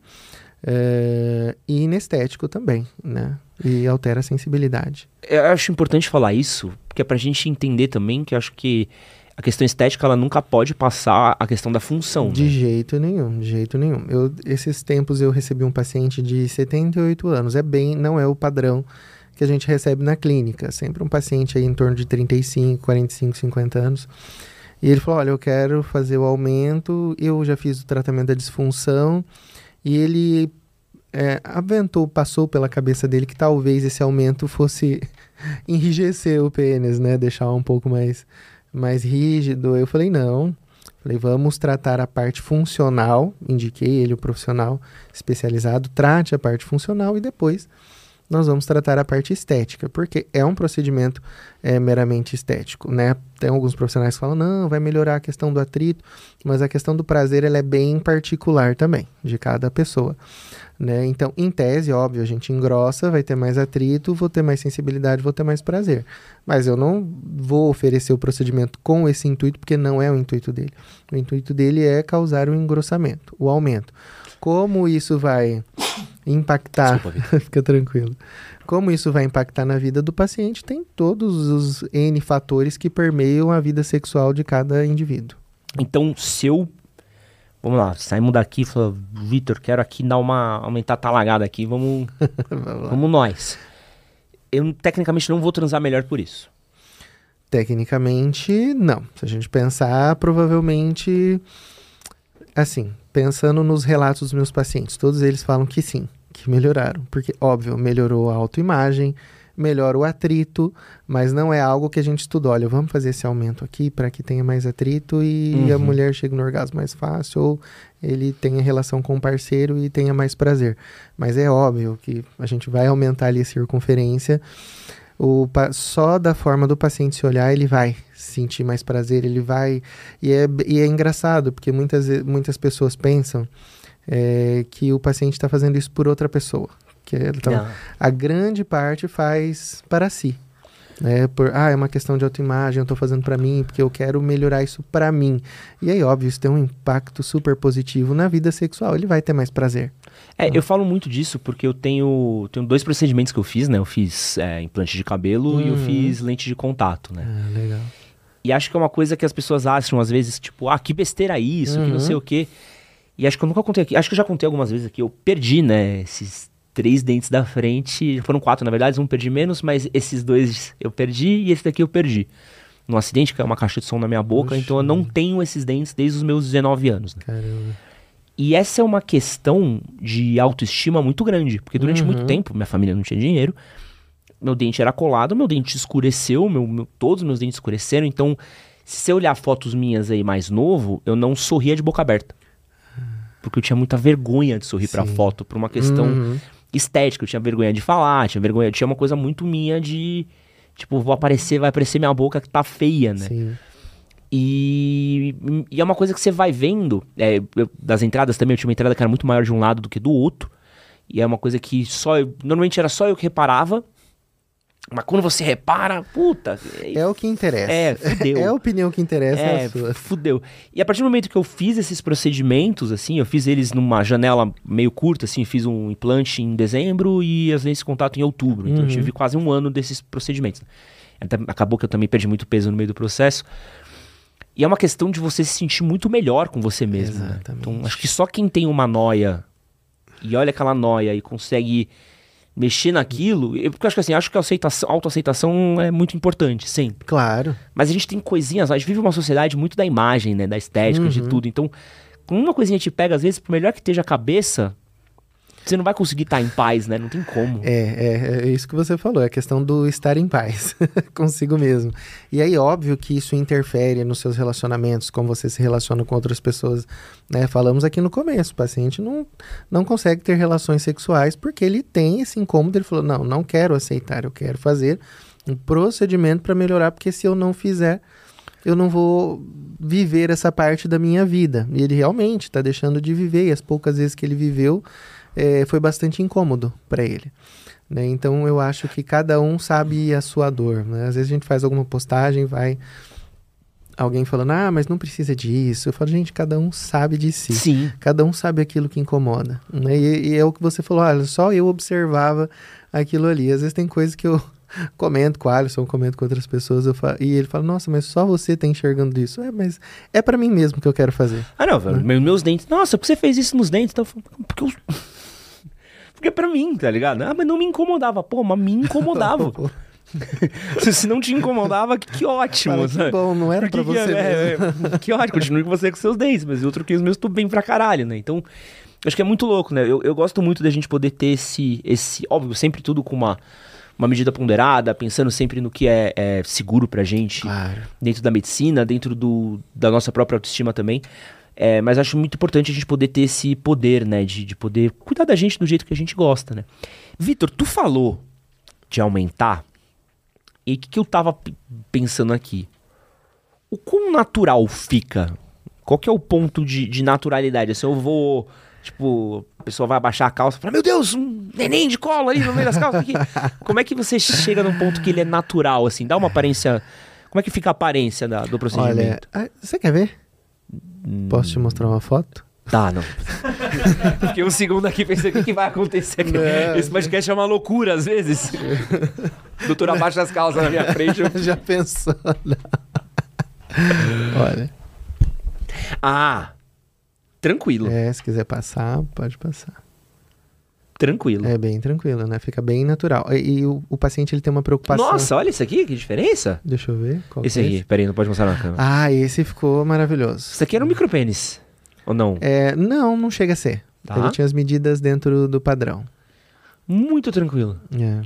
é, e inestético também, né? E altera a sensibilidade. Eu acho importante falar isso, porque é pra gente entender também que eu acho que a questão estética ela nunca pode passar a questão da função. De né? jeito nenhum, de jeito nenhum. Eu, esses tempos eu recebi um paciente de 78 anos. É bem, não é o padrão que a gente recebe na clínica. Sempre um paciente aí em torno de 35, 45, 50 anos. E ele falou: Olha, eu quero fazer o aumento, eu já fiz o tratamento da disfunção. E ele é, aventou, passou pela cabeça dele que talvez esse aumento fosse *laughs* enrijecer o pênis, né? Deixar um pouco mais, mais rígido. Eu falei, não. Falei, vamos tratar a parte funcional. Indiquei ele, o profissional especializado, trate a parte funcional e depois nós vamos tratar a parte estética, porque é um procedimento é, meramente estético, né? Tem alguns profissionais que falam, não, vai melhorar a questão do atrito, mas a questão do prazer ela é bem particular também, de cada pessoa. Né? Então, em tese, óbvio, a gente engrossa, vai ter mais atrito, vou ter mais sensibilidade, vou ter mais prazer. Mas eu não vou oferecer o procedimento com esse intuito, porque não é o intuito dele. O intuito dele é causar o engrossamento, o aumento. Como isso vai impactar. Desculpa, *laughs* Fica tranquilo. Como isso vai impactar na vida do paciente, tem todos os N fatores que permeiam a vida sexual de cada indivíduo. Então, se eu. Vamos lá, saímos daqui e falamos, Vitor, quero aqui dar uma. aumentar a talagada aqui, vamos. *laughs* Vamos vamos nós. Eu tecnicamente não vou transar melhor por isso. Tecnicamente, não. Se a gente pensar, provavelmente. Assim, pensando nos relatos dos meus pacientes, todos eles falam que sim, que melhoraram. Porque, óbvio, melhorou a autoimagem, melhora o atrito, mas não é algo que a gente estuda. Olha, vamos fazer esse aumento aqui para que tenha mais atrito e a Uhum. mulher chegue no orgasmo mais fácil, ou ele tenha relação com o parceiro e tenha mais prazer. Mas é óbvio que a gente vai aumentar ali a circunferência. O, só da forma do paciente se olhar, ele vai sentir mais prazer, ele vai. E é, e é engraçado, porque muitas, muitas pessoas pensam é, que o paciente está fazendo isso por outra pessoa. Que ele Não. a grande parte faz para si. Né? Por, ah, é uma questão de autoimagem, eu estou fazendo para mim, porque eu quero melhorar isso para mim. E aí, óbvio, isso tem um impacto super positivo na vida sexual. Ele vai ter mais prazer. É, eu falo muito disso porque eu tenho, tenho dois procedimentos que eu fiz, né? Eu fiz é, implante de cabelo e eu Uhum. fiz lente de contato, né? Ah, legal. E acho que é uma coisa que as pessoas acham, às vezes, tipo, ah, que besteira isso, que não Uhum. sei o quê. E acho que eu nunca contei aqui. Acho que eu já contei algumas vezes aqui. Eu perdi, né? Esses três dentes da frente. Foram quatro, na verdade. Um perdi menos, mas esses dois eu perdi e esse daqui eu perdi. Num acidente, que é uma caixa de som na minha boca. Puxa então eu não tenho esses dentes desde os meus 19 anos. Né? Caramba. E essa é uma questão de autoestima muito grande. Porque durante Uhum. muito tempo, minha família não tinha dinheiro. Meu dente era colado, meu dente escureceu, meu, meu- todos os meus dentes escureceram. Então, se você olhar fotos minhas aí mais novo, eu não sorria de boca aberta. Porque eu tinha muita vergonha de sorrir pra Sim. foto, por uma questão Uhum. estética. Eu tinha vergonha de falar, tinha vergonha, tinha uma coisa muito minha de. Tipo, vou aparecer, vai aparecer minha boca que tá feia, né? Sim. E, e é uma coisa que você vai vendo. é, eu- das entradas também, eu tinha uma entrada que era muito maior de um lado do que do outro. E é uma coisa que só eu, Normalmente era só eu que reparava. Mas quando você repara, puta. É o que interessa. É, fudeu. *laughs* É a opinião que interessa, é, É, a sua. fudeu. E a partir do momento que eu fiz esses procedimentos, assim, eu fiz eles numa janela meio curta, assim, fiz um implante em dezembro e as lentes de contato em outubro. Então eu Uhum. tive quase um ano desses procedimentos. Até- Acabou que eu também perdi muito peso no meio do processo. E é uma questão de você se sentir muito melhor com você mesmo. né? Exatamente. Então acho que só quem tem uma noia e olha aquela noia e consegue mexer naquilo. eu- Porque eu acho que assim, acho que a aceitação, autoaceitação é muito importante, sempre. Claro. Mas a gente tem coisinhas, a gente vive uma sociedade muito da imagem, né? Da estética, de Uhum. tudo. Então, quando uma coisinha te pega, às vezes, por melhor que esteja a cabeça, você não vai conseguir estar em paz, né? Não tem como. É, é, é isso que você falou, é a questão do estar em paz *laughs* consigo mesmo. E aí, óbvio que isso interfere nos seus relacionamentos, como você se relaciona com outras pessoas, né? Falamos aqui no começo, o paciente não, não consegue ter relações sexuais porque ele tem esse incômodo, ele falou, não, não quero aceitar, eu quero fazer um procedimento para melhorar, porque se eu não fizer, eu não vou viver essa parte da minha vida. E ele realmente está deixando de viver, e as poucas vezes que ele viveu, eh, foi bastante incômodo para ele. né? Então eu acho que cada um sabe a sua dor. né? Às vezes a gente faz alguma postagem, vai alguém falando, ah, mas não precisa disso. Eu falo, gente, cada um sabe de si. Sim. Cada um sabe aquilo que incomoda. Né? E, e é o que você falou, olha, só eu observava aquilo ali. Às vezes tem coisas que eu comento com o Alisson, comento com outras pessoas, eu fa- e ele fala, nossa, mas só você tá enxergando isso. É, mas é para mim mesmo que eu quero fazer. Ah, não, velho. me- Meus dentes. Nossa, por que você fez isso nos dentes? Então, falo, porque eu. *laughs* Porque é pra mim, tá ligado? Ah, mas não me incomodava. Pô, mas me incomodava. *laughs* *laughs* Se não te incomodava, que, que ótimo, que sabe? bom, não era Por pra você é, mesmo. é, é, que ótimo, continue com você com seus dentes, mas eu troquei os meus tudo bem pra caralho, né? Então, acho que é muito louco, né? Eu, eu gosto muito da gente poder ter esse, esse. Óbvio, sempre tudo com uma, uma medida ponderada, pensando sempre no que é, é seguro pra gente. Claro. Dentro da medicina, dentro do, da nossa própria autoestima também. É, mas acho muito importante a gente poder ter esse poder, né? De, de poder cuidar da gente do jeito que a gente gosta, né? Vitor, tu falou de aumentar. E o que, que eu tava pensando aqui? O quão natural fica? Qual que é o ponto de, de naturalidade? Assim, eu vou. Tipo, a pessoa vai abaixar a calça e fala: Meu Deus, um neném de colo ali no meio das calças. aqui." *laughs* Como é que você chega num ponto que ele é natural, assim? Dá uma aparência. Como é que fica a aparência da- do Olha, procedimento? ah, você quer ver? Posso te mostrar uma foto? Tá, não. *laughs* Fiquei um segundo aqui pensando o que, que vai acontecer. Não. Esse podcast é uma loucura às vezes. *laughs* Doutor abaixa as calças na minha frente. eu- Já pensou? Não. Olha, Ah! Tranquilo, é, se quiser passar, pode passar. tranquilo. É bem tranquilo, né? Fica bem natural. E, e o, o paciente ele tem uma preocupação. Nossa, olha isso aqui, que diferença. Deixa eu ver. Esse é aqui, peraí, não pode mostrar na câmera. Ah, esse ficou maravilhoso. Isso aqui era um micropênis. Ou não? É, não, não chega a ser. Tá. Ele tinha as medidas dentro do padrão. Muito tranquilo. É.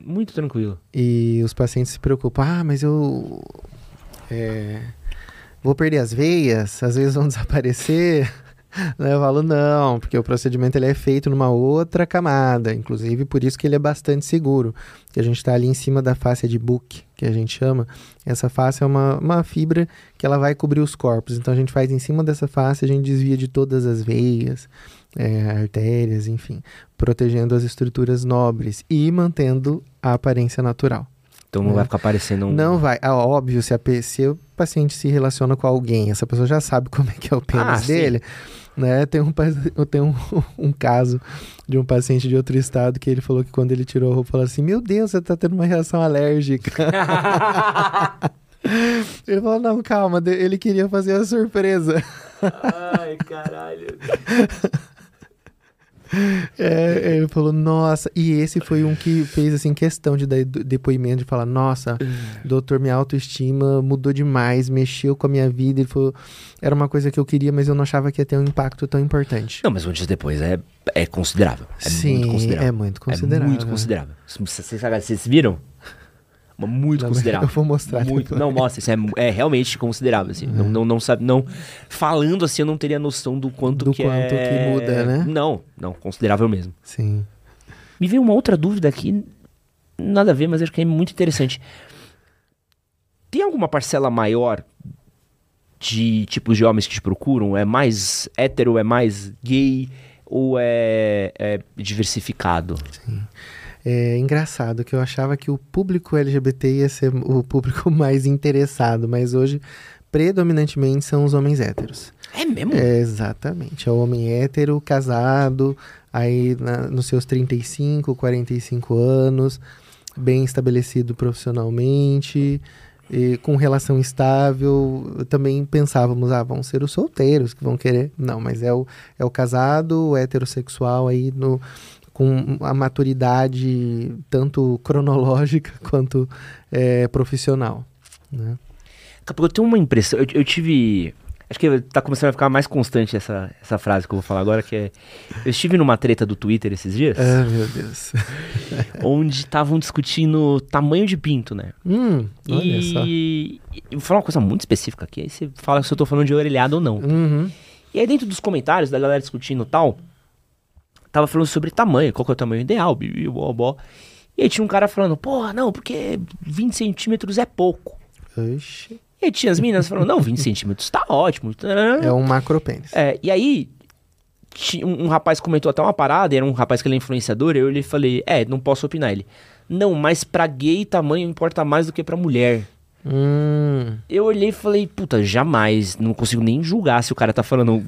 Muito tranquilo. E os pacientes se preocupam. Ah, mas eu. é, vou perder as veias, às vezes vão *laughs* desaparecer. Né, Eu falo, não, porque o procedimento ele é feito numa outra camada, inclusive por isso que ele é bastante seguro. Que a gente está ali em cima da face de Book, que a gente chama. Essa face é uma, uma fibra que ela vai cobrir os corpos. Então a gente faz em cima dessa face, a gente desvia de todas as veias, é, artérias, enfim, protegendo as estruturas nobres e mantendo a aparência natural. Então não É. vai ficar parecendo um. Não vai. Ah, óbvio, se, a se o paciente se relaciona com alguém, essa pessoa já sabe *laughs* como é que é o pênis Ah, sim. dele. Né? Tem, um, *laughs* eu tenho um, *laughs* um caso de um paciente de outro estado que ele falou que quando ele tirou a roupa, falou assim: Meu Deus, você tá tendo uma reação alérgica. ele falou: Não, calma, ele queria fazer a surpresa. Ai, caralho. *laughs* É, ele falou, nossa, e esse foi um que fez assim questão de dar depoimento de falar, nossa, doutor, minha autoestima mudou demais, mexeu com a minha vida. Ele falou, era uma coisa que eu queria, mas eu não achava que ia ter um impacto tão importante. Não, mas antes e depois é, é considerável. É Sim, muito considerável. é muito considerável. É muito considerável. Vocês, vocês viram? Muito Não, considerável. Eu vou mostrar. Muito, não, mostra, isso é, é realmente considerável, assim. Não, não, não sabe, não. Falando assim, eu não teria noção do quanto Do que quanto é... que muda, né? Não, não, considerável mesmo. Sim. Me veio uma outra dúvida aqui, nada a ver, mas acho que é muito interessante. Tem alguma parcela maior de tipos de homens que te procuram? É mais hétero, é mais gay ou é, é diversificado? É engraçado que eu achava que o público LGBT ia ser o público *laughs* mais interessado, mas hoje predominantemente são os homens héteros. É mesmo? É, exatamente. É o homem hétero, casado, aí na- nos seus 35, 45 anos, bem estabelecido profissionalmente, e com relação estável. Também pensávamos, ah, vão ser os solteiros que vão querer. Não, mas é o, é o casado, o heterossexual aí no, com a maturidade tanto cronológica *laughs* quanto é, profissional. Né? Porque eu tenho uma impressão, eu, eu tive. Acho que tá começando a ficar mais constante essa, essa frase que eu vou falar agora, que é. Eu estive numa treta do Twitter esses dias, Ah, meu Deus. *laughs* onde estavam discutindo tamanho de pinto, né? Hum, olha só. e, e eu vou falar uma coisa muito específica aqui, aí você fala se eu tô falando de orelhada ou não. Uhum. E aí dentro dos comentários da galera discutindo e tal, tava falando sobre tamanho, qual que é o tamanho ideal, bibi, bó, bó. E aí tinha um cara falando, porra, não, porque 20 centímetros é pouco. Oxi. E aí tinha as meninas falando, não, 20 centímetros tá ótimo. É um macropênis. É, e aí, um, um rapaz comentou até uma parada, era um rapaz que ele é influenciador, eu lhe falei, é, não posso opinar. Ele, não, mas pra gay tamanho importa mais do que pra mulher. Hum. Eu olhei e falei, puta, jamais, não consigo nem julgar se o cara tá falando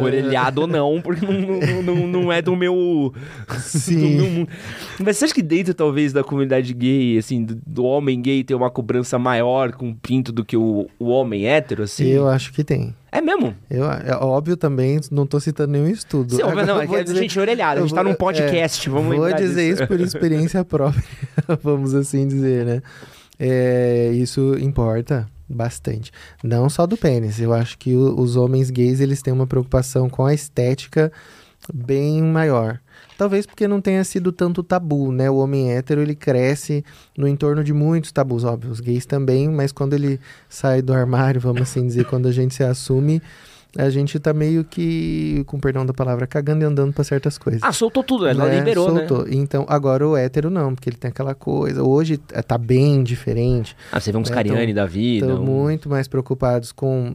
orelhado ou não, porque não, não, não, é do meu... Sim. do meu mundo. Mas você acha que dentro, talvez, da comunidade gay, assim, do, do homem gay ter uma cobrança maior com o pinto do que o, o homem hétero, assim? Eu acho que tem. É mesmo? Eu, é óbvio também, não tô citando nenhum estudo. Sim, não, é que dizer- gente é orelhada, a gente tá num podcast, é, vamos Vou dizer isso por *laughs* experiência própria, *laughs* vamos assim dizer, né? É, isso importa. bastante. Não só do pênis. Eu acho que o, os homens gays eles têm uma preocupação com a estética bem maior. Talvez porque não tenha sido tanto tabu, né? O homem hétero, ele cresce no entorno de muitos tabus, óbvio. Os gays também, mas quando ele sai do armário, vamos assim dizer, quando a gente se assume, a gente tá meio que, com perdão da palavra, cagando e andando para certas coisas. Ah, soltou tudo, ela né? liberou, soltou. né? Então, agora o hétero não, porque ele tem aquela coisa. Hoje eh, tá bem diferente. Ah, você vê uns é, Cariani da vida. Estão um... muito mais preocupados com,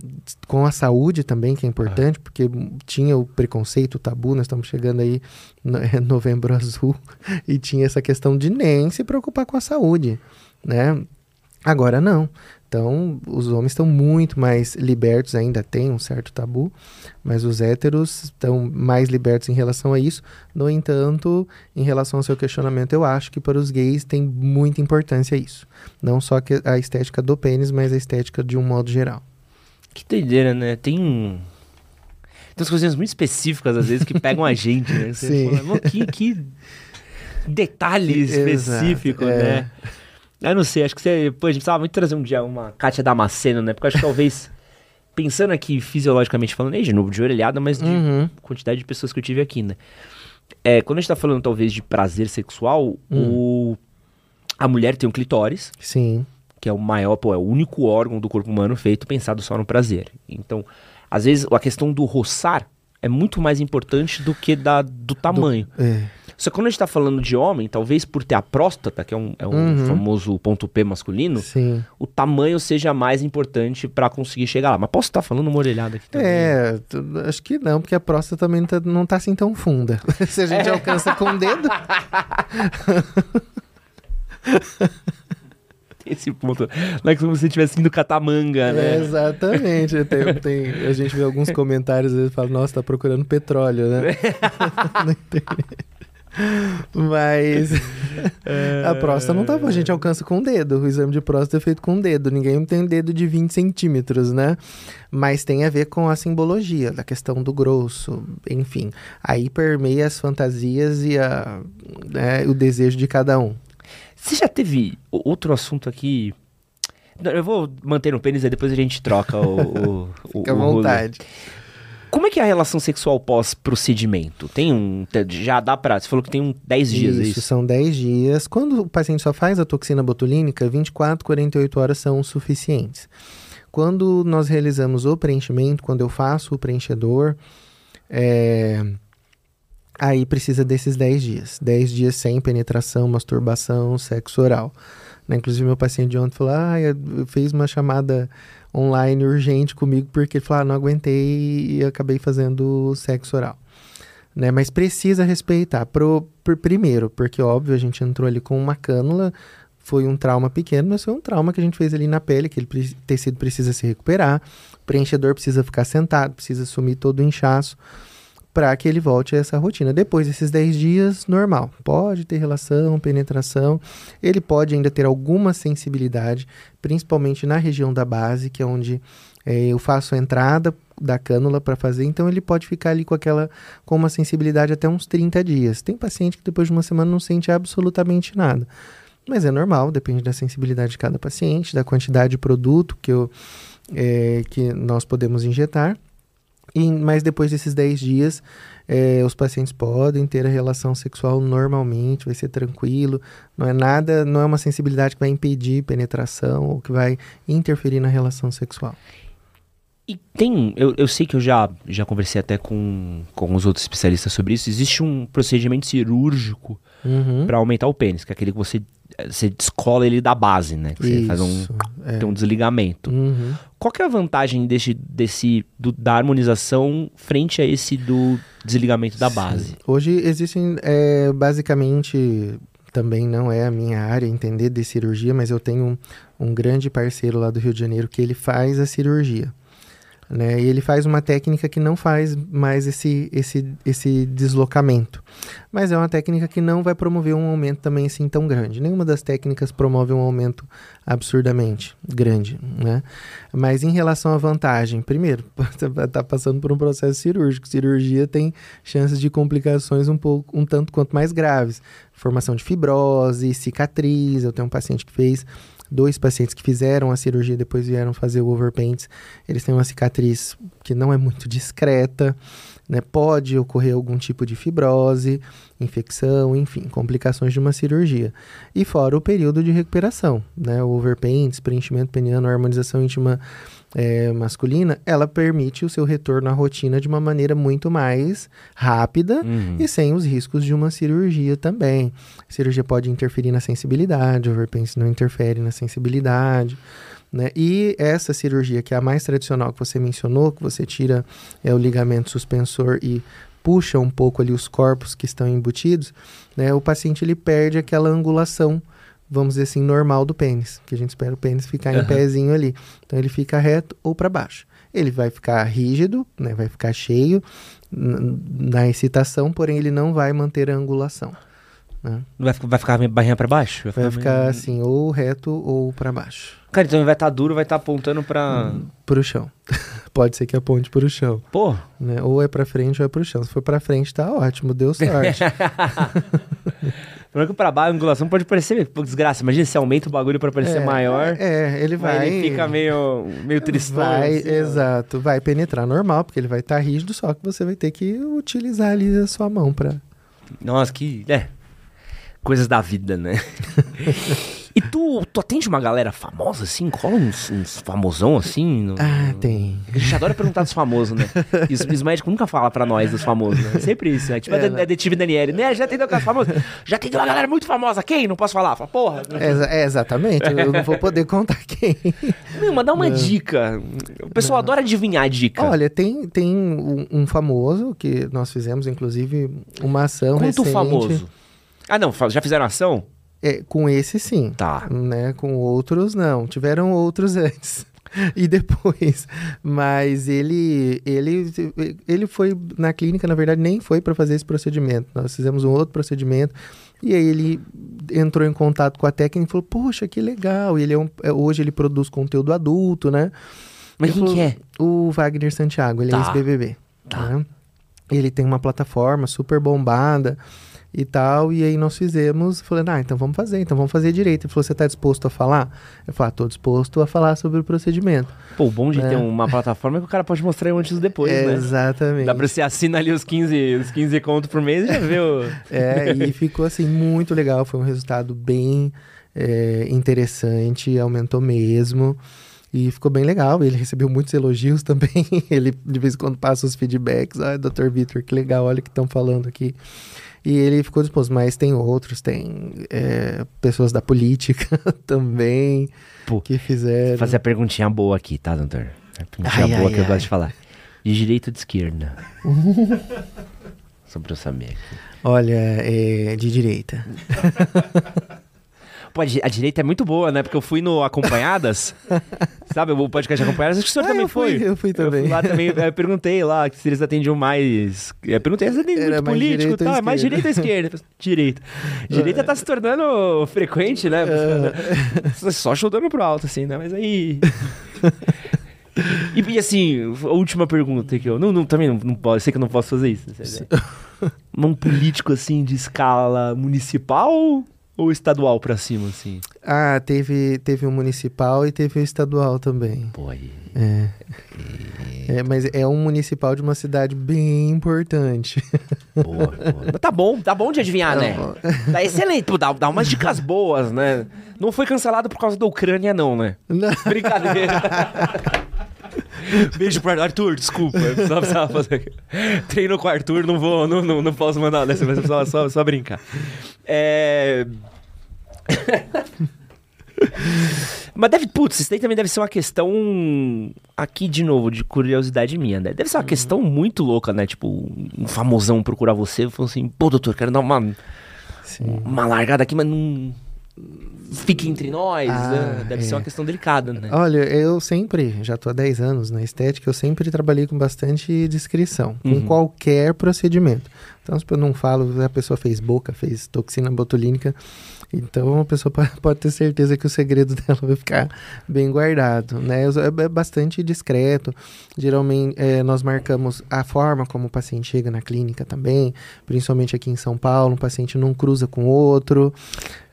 com a saúde também, que é importante, ah. porque tinha o preconceito, o tabu, nós estamos chegando aí no *laughs* é novembro azul, e tinha essa questão de nem se preocupar com a saúde, né? Agora não. Então, os homens estão muito mais libertos, ainda tem um certo tabu, mas os héteros estão mais libertos em relação a isso. No entanto, em relação ao seu questionamento, eu acho que para os gays tem muita importância isso. Não só a estética do pênis, mas a estética de um modo geral. Que doideira, né? Tem um. Tem umas coisinhas muito específicas, às vezes, que pegam a gente, né? *laughs* Você Sim. Fala, que, que detalhe específico, Exato, né? É. Eu não sei, acho que você. Pô, a gente precisava muito trazer um dia uma Kátia Damasceno, né? Porque eu acho que talvez. *laughs* pensando aqui fisiologicamente falando, nem de novo, de orelhada, mas de uhum. quantidade de pessoas que eu tive aqui, né? É, quando a gente tá falando talvez de prazer sexual, hum. o... a mulher tem um clitóris. Sim. Que é o maior, pô, é o único órgão do corpo humano feito pensado só no prazer. Então, às vezes, a questão do roçar é muito mais importante do que da, do tamanho. Do, é. Só que quando a gente tá falando de homem, talvez por ter a próstata, que é um, é um uhum. famoso ponto P masculino, Sim. o tamanho seja mais importante para conseguir chegar lá. Mas posso estar tá falando uma orelhada aqui também? É, acho que não, porque a próstata também tá, não tá assim tão funda. *laughs* Se a gente é. alcança com o dedo. *laughs* esse ponto. Não é como se você estivesse indo catar manga, né? É, exatamente. Tem, tem, a gente vê alguns comentários e fala, nossa, tá procurando petróleo, né? *laughs* Não Mas *laughs* é... a próstata não tá bom, a gente alcança com o dedo. O exame de próstata é feito com o dedo. Ninguém tem dedo de 20 centímetros, né? Mas tem a ver com a simbologia, da questão do grosso, enfim. Aí permeia as fantasias e a, né, o desejo de cada um. Você já teve outro assunto aqui? Eu vou manter no pênis e depois a gente troca o. o *laughs* Fica à vontade. Como é que é a relação sexual pós-procedimento? Tem um. Já dá pra. Você falou que tem um 10 dias, isso, é isso? são 10 dias. Quando o paciente só faz a toxina botulínica, 24, 48 horas são suficientes. Quando nós realizamos o preenchimento, quando eu faço o preenchedor, é, aí precisa desses 10 dias. 10 dias sem penetração, masturbação, sexo oral. Né? Inclusive, meu paciente de ontem falou: ah, eu fiz uma chamada online urgente comigo porque ele falou: ah, não aguentei e acabei fazendo sexo oral. Né? Mas precisa respeitar. Pro, por, primeiro, porque óbvio, a gente entrou ali com uma cânula, foi um trauma pequeno, mas foi um trauma que a gente fez ali na pele, que ele tecido precisa se recuperar, o preenchedor precisa ficar sentado, precisa sumir todo o inchaço para que ele volte a essa rotina. Depois desses 10 dias, normal. Pode ter relação, penetração. Ele pode ainda ter alguma sensibilidade, principalmente na região da base, que é onde é, eu faço a entrada da cânula para fazer. Então ele pode ficar ali com aquela com uma sensibilidade até uns 30 dias. Tem paciente que depois de uma semana não sente absolutamente nada. Mas é normal, depende da sensibilidade de cada paciente, da quantidade de produto que, eu, é, que nós podemos injetar. E, mas depois desses 10 dias, é, os pacientes podem ter a relação sexual normalmente, vai ser tranquilo, não é nada, não é uma sensibilidade que vai impedir penetração ou que vai interferir na relação sexual. E tem, eu, eu sei que eu já, já conversei até com, com os outros especialistas sobre isso, existe um procedimento cirúrgico uhum. para aumentar o pênis, que é aquele que você você descola ele da base, né? Que você faz um, é. tem um desligamento. Uhum. Qual que é a vantagem desse, desse do, da harmonização frente a esse do desligamento da base? Hoje existem, é, basicamente, também não é a minha área entender de cirurgia, mas eu tenho um, um grande parceiro lá do Rio de Janeiro que ele faz a cirurgia. Né? E ele faz uma técnica que não faz mais esse, esse, esse deslocamento. Mas é uma técnica que não vai promover um aumento também assim tão grande. Nenhuma das técnicas promove um aumento absurdamente grande, né? Mas em relação à vantagem, primeiro, está *laughs* passando por um processo cirúrgico. Cirurgia tem chances de complicações um pouco, um tanto quanto mais graves. Formação de fibrose, cicatriz. Eu tenho um paciente que fez dois pacientes que fizeram a cirurgia depois vieram fazer o overpaints, eles têm uma cicatriz que não é muito discreta, né? Pode ocorrer algum tipo de fibrose, infecção, enfim, complicações de uma cirurgia. E fora o período de recuperação, né? O overpaints, preenchimento peniano, harmonização íntima é, masculina, ela permite o seu retorno à rotina de uma maneira muito mais rápida Uhum. e sem os riscos de uma cirurgia também. A cirurgia pode interferir na sensibilidade, o overpaints não interfere na sensibilidade. Né? E essa cirurgia, que é a mais tradicional que você mencionou, que você tira é, o ligamento suspensor e puxa um pouco ali os corpos que estão embutidos, né? o paciente ele perde aquela angulação, vamos dizer assim, normal do pênis, que a gente espera o pênis ficar em Aham. pezinho ali. Então ele fica reto ou para baixo. Ele vai ficar rígido, né? vai ficar cheio na excitação, porém ele não vai manter a angulação. Né? Vai, fi- vai ficar barrinha pra baixo? Vai ficar meio- assim, ou reto ou para baixo. Cara, então vai estar duro, vai estar apontando pra. Pro chão. *laughs* Pode ser que aponte pro chão. Pô, né? Ou é pra frente ou é pro chão. Se for pra frente, tá ótimo, deu *laughs* sorte. *laughs* Que pra baixo a angulação pode parecer desgraça. Imagina se aumenta o bagulho pra parecer É, maior. É, ele vai. Ele fica meio, meio tristão. Vai, assim, ó. exato. Vai penetrar normal, porque ele vai estar rígido, só que você vai ter que utilizar ali a sua mão pra. Nossa, que. É. Coisas da vida, né? *laughs* e tu, tu atende uma galera famosa assim? Cola uns, uns famosão assim? No... Ah, tem. A gente adora perguntar dos famosos, né? E os, os médicos nunca falam pra nós dos famosos, né? É sempre isso, né? Tipo É, a né? é, Detive Daniele, né? Já atendeu aquelas famosas? Já atendeu uma galera muito famosa. Quem? Não posso falar. Fala, porra. É, é, exatamente. Eu não vou poder contar quem. Meu, mas dá uma dica. O pessoal adora adivinhar a dica. Olha, tem, tem um, um famoso que nós fizemos, inclusive, uma ação Conta o recente. famoso. Ah, não. Já fizeram ação? É, com esse sim. Tá. né? Com outros não, tiveram outros *laughs* antes e depois, mas ele ele ele foi na clínica, na verdade nem foi para fazer esse procedimento. Nós fizemos um outro procedimento e aí ele entrou em contato com a técnica e falou: "Poxa, que legal". E ele é um, é, hoje ele produz conteúdo adulto, né? Mas quem falou- que é? O Wagner Santiago, ele é Tá. ex-BBB. Tá. né? Ele tem uma plataforma super bombada e tal, e aí nós fizemos, falei, ah, então vamos fazer, então vamos fazer direito. Ele falou, você está disposto a falar? Eu falei, ah, tô disposto a falar sobre o procedimento. Pô, o bom de É. ter uma plataforma é que o cara pode mostrar antes e depois, né? Exatamente. Dá pra você assinar ali os 15, os 15 contos por mês e já vê o... *laughs* É, e ficou assim muito legal, foi um resultado bem é, interessante, aumentou mesmo. E ficou bem legal, ele recebeu muitos elogios *laughs* também. ele de vez em quando passa os feedbacks. Ah, Dr. Vitor, que legal, olha o que estão falando aqui. E ele ficou disposto, mas tem outros, tem é, pessoas da política *laughs* também Pô, que fizeram. Fazer a perguntinha boa aqui, tá, doutor? A perguntinha Ai, boa ai, que eu ai. gosto de falar. De direita ou de esquerda? *laughs* Só pra eu saber aqui. Olha, é, de direita. *laughs* Pô, a di- a direita é muito boa, né? Porque eu fui no Acompanhadas, *laughs* sabe? O podcast Acompanhadas, acho que o senhor Ah, também eu fui, foi. eu fui também. lá também, eu perguntei lá se eles atendiam mais... Eu perguntei se atendem muito político. É mais direita ou esquerda? Direita. *laughs* Direita tá se tornando frequente, né? Só chutando pro alto, assim, né? Mas aí... *laughs* E, e, assim, a última pergunta que eu. Não, não, também não, não posso, eu sei que eu não posso fazer isso. sabe? Um político assim de escala municipal ou estadual pra cima, assim? Ah, teve, teve o municipal e teve o estadual também. Pô, aí. É. É, mas é um municipal de uma cidade bem importante. Boa, boa. Mas tá bom, tá bom de adivinhar, Tá né? bom. Tá excelente, pô, dá, dá umas dicas boas, né? Não foi cancelado por causa da Ucrânia, não, né? Não. Brincadeira. Beijo pro Arthur, desculpa. Eu só precisava fazer. Treino com o Arthur, não vou, não, não, não posso mandar dessa vez, só, só, só brincar. É. *laughs* Mas deve, putz, isso daí também deve ser uma questão, aqui de novo, de curiosidade minha, né? Deve ser uma questão muito louca, né? Tipo, um famosão procurar você e falar assim, pô, doutor, quero dar uma, Sim. uma largada aqui, mas não. Fique entre nós, Ah, né? Deve ser é. uma questão delicada, né? Olha, eu sempre, já tô há 10 anos na estética, eu sempre trabalhei com bastante discrição, Uhum. com qualquer procedimento. Então, se eu não falo, a pessoa fez boca, fez toxina botulínica, então a pessoa po- pode ter certeza que o segredo *laughs* dela vai ficar bem guardado, né? É é bastante discreto. Geralmente, é, nós marcamos a forma como o paciente chega na clínica também, principalmente aqui em São Paulo, um paciente não cruza com outro.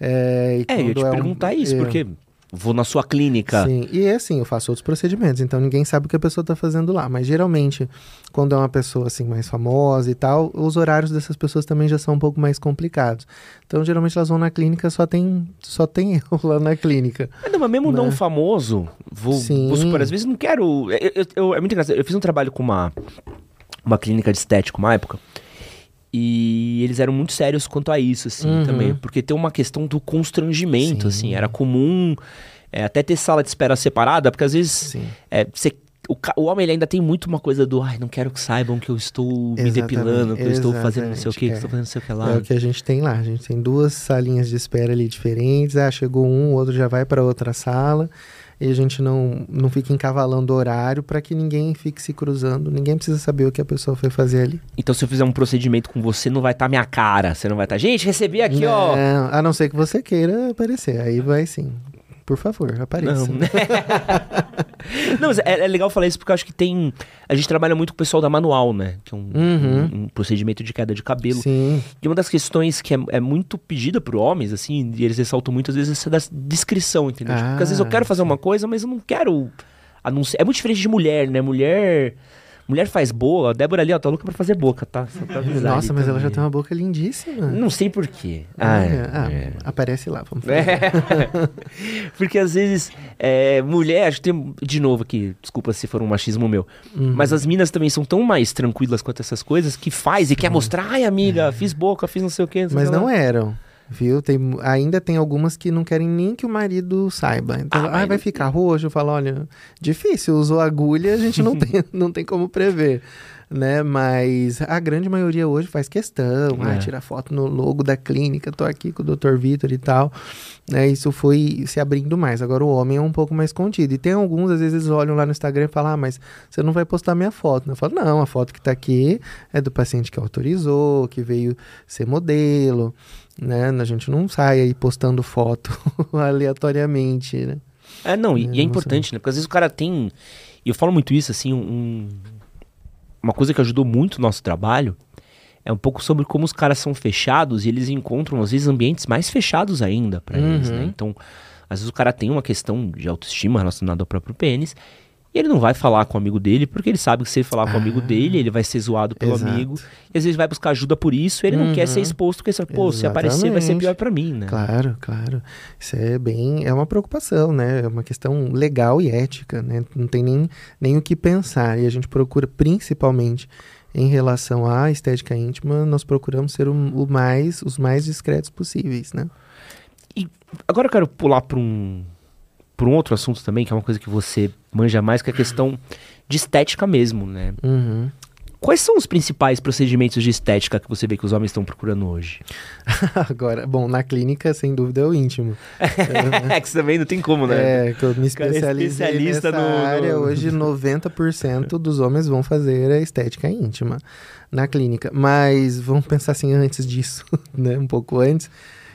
É, e É, eu ia te um- perguntar isso, é, porque vou na sua clínica. Sim, e é assim, eu faço outros procedimentos, então ninguém sabe o que a pessoa está fazendo lá. Mas geralmente, quando é uma pessoa assim mais famosa e tal, os horários dessas pessoas também já são um pouco mais complicados. Então, geralmente elas vão na clínica, só tem, só tem *laughs* eu lá na clínica. É, não, mas mesmo Né? não famoso, vou, Sim. vou supor, às vezes não quero. eu- eu- eu- é muito engraçado. Eu fiz um trabalho com uma, uma clínica de estética uma época. E eles eram muito sérios quanto a isso, assim, Uhum. também. Porque tem uma questão do constrangimento, Sim. assim. Era comum é, até ter sala de espera separada, porque às vezes é, você- o, o homem ele ainda tem muito uma coisa do ai, não quero que saibam que eu estou me depilando, que eu estou fazendo não sei o que, que eu exatamente, estou fazendo não sei o que lá. É o que a gente tem lá. A gente tem duas salinhas de espera ali diferentes. Ah, chegou um, o outro já vai para outra sala. E a gente não, não fica encavalando horário para que ninguém fique se cruzando. Ninguém precisa saber o que a pessoa foi fazer ali. Então, se eu fizer um procedimento com você, não vai estar minha cara. Você não vai estar. Gente, recebi aqui, ó. Não, a não ser que você queira aparecer. Aí vai sim. Por favor, apareça. Não, *laughs* não mas é, é legal falar isso porque eu acho que tem. A gente trabalha muito com o pessoal da manual, né? Que é um, Uhum. um- um procedimento de queda de cabelo. Sim, E uma das questões que é, é muito pedida por homens, assim, e eles ressaltam muito, às vezes, essa da descrição, entendeu? Tipo, porque às vezes eu Ah, quero fazer uma coisa, mas eu não quero anunciar. É muito diferente de mulher, né? Mulher. Mulher faz boa. A Débora ali, ó, tá louca pra fazer boca, tá? Nossa, mas ela já também. tem uma boca lindíssima. Não sei porquê. Ah, Ah, é. Ah, é. Aparece lá, vamos. É. *laughs* Porque às vezes, é, mulher, acho que tem. De novo aqui, desculpa se for um machismo meu. Uhum. Mas as minas também são tão mais tranquilas quanto essas coisas que faz e quer mostrar, ai amiga, fiz boca, fiz não sei o quê. Mas o que lá." não eram. Viu? Tem, ainda tem algumas que não querem nem que o marido saiba. Então, Ah, ah, vai ficar roxo. Eu falo, olha, difícil, usou agulha, a gente não *laughs* tem, não tem como prever. Né? Mas a grande maioria hoje faz questão, ah, É. tira foto no logo da clínica, tô aqui com o Dr. Vitor e tal. Né? Isso foi se abrindo mais. Agora o homem é um pouco mais contido. E tem alguns, às vezes, olham lá no Instagram e falam, ah, mas você não vai postar minha foto. né? Eu falo, não, a foto que tá aqui é do paciente que autorizou, que veio ser modelo né? A gente não sai aí postando foto *laughs* aleatoriamente, né? É, não, e, É, e é não importante, né? Porque às vezes o cara tem. E eu falo muito isso, assim, um, uma coisa que ajudou muito o nosso trabalho é um pouco sobre como os caras são fechados e eles encontram, às vezes, ambientes mais fechados ainda pra eles, Uhum. né? Então, às vezes o cara tem uma questão de autoestima relacionada ao próprio pênis. E ele não vai falar com o amigo dele, porque ele sabe que se ele falar com o amigo Ah. dele, ele vai ser zoado pelo Exato. amigo. E às vezes vai buscar ajuda por isso, ele não quer ser Uhum. exposto, porque, pô, se aparecer vai ser Exatamente. pior pra mim, né? Claro, claro. Isso é bem. É uma preocupação, né? É uma questão legal e ética, né? Não tem nem, nem o que pensar. E a gente procura, principalmente em relação à estética íntima, nós procuramos ser o, o mais, os mais discretos possíveis, né? Agora eu quero pular para um, pra um outro assunto também, que é uma coisa que você manja mais, que é a questão de estética mesmo, né? Uhum. Quais são os principais procedimentos de estética que você vê que os homens estão procurando hoje? *laughs* Agora, bom, na clínica, sem dúvida, é o íntimo. *laughs* é que você também não tem como, né? É, que eu me cara é especialista nessa no- no- área. Hoje, 90% dos homens vão fazer a estética íntima na clínica. Mas vamos pensar assim antes disso, *laughs* né? Um pouco antes.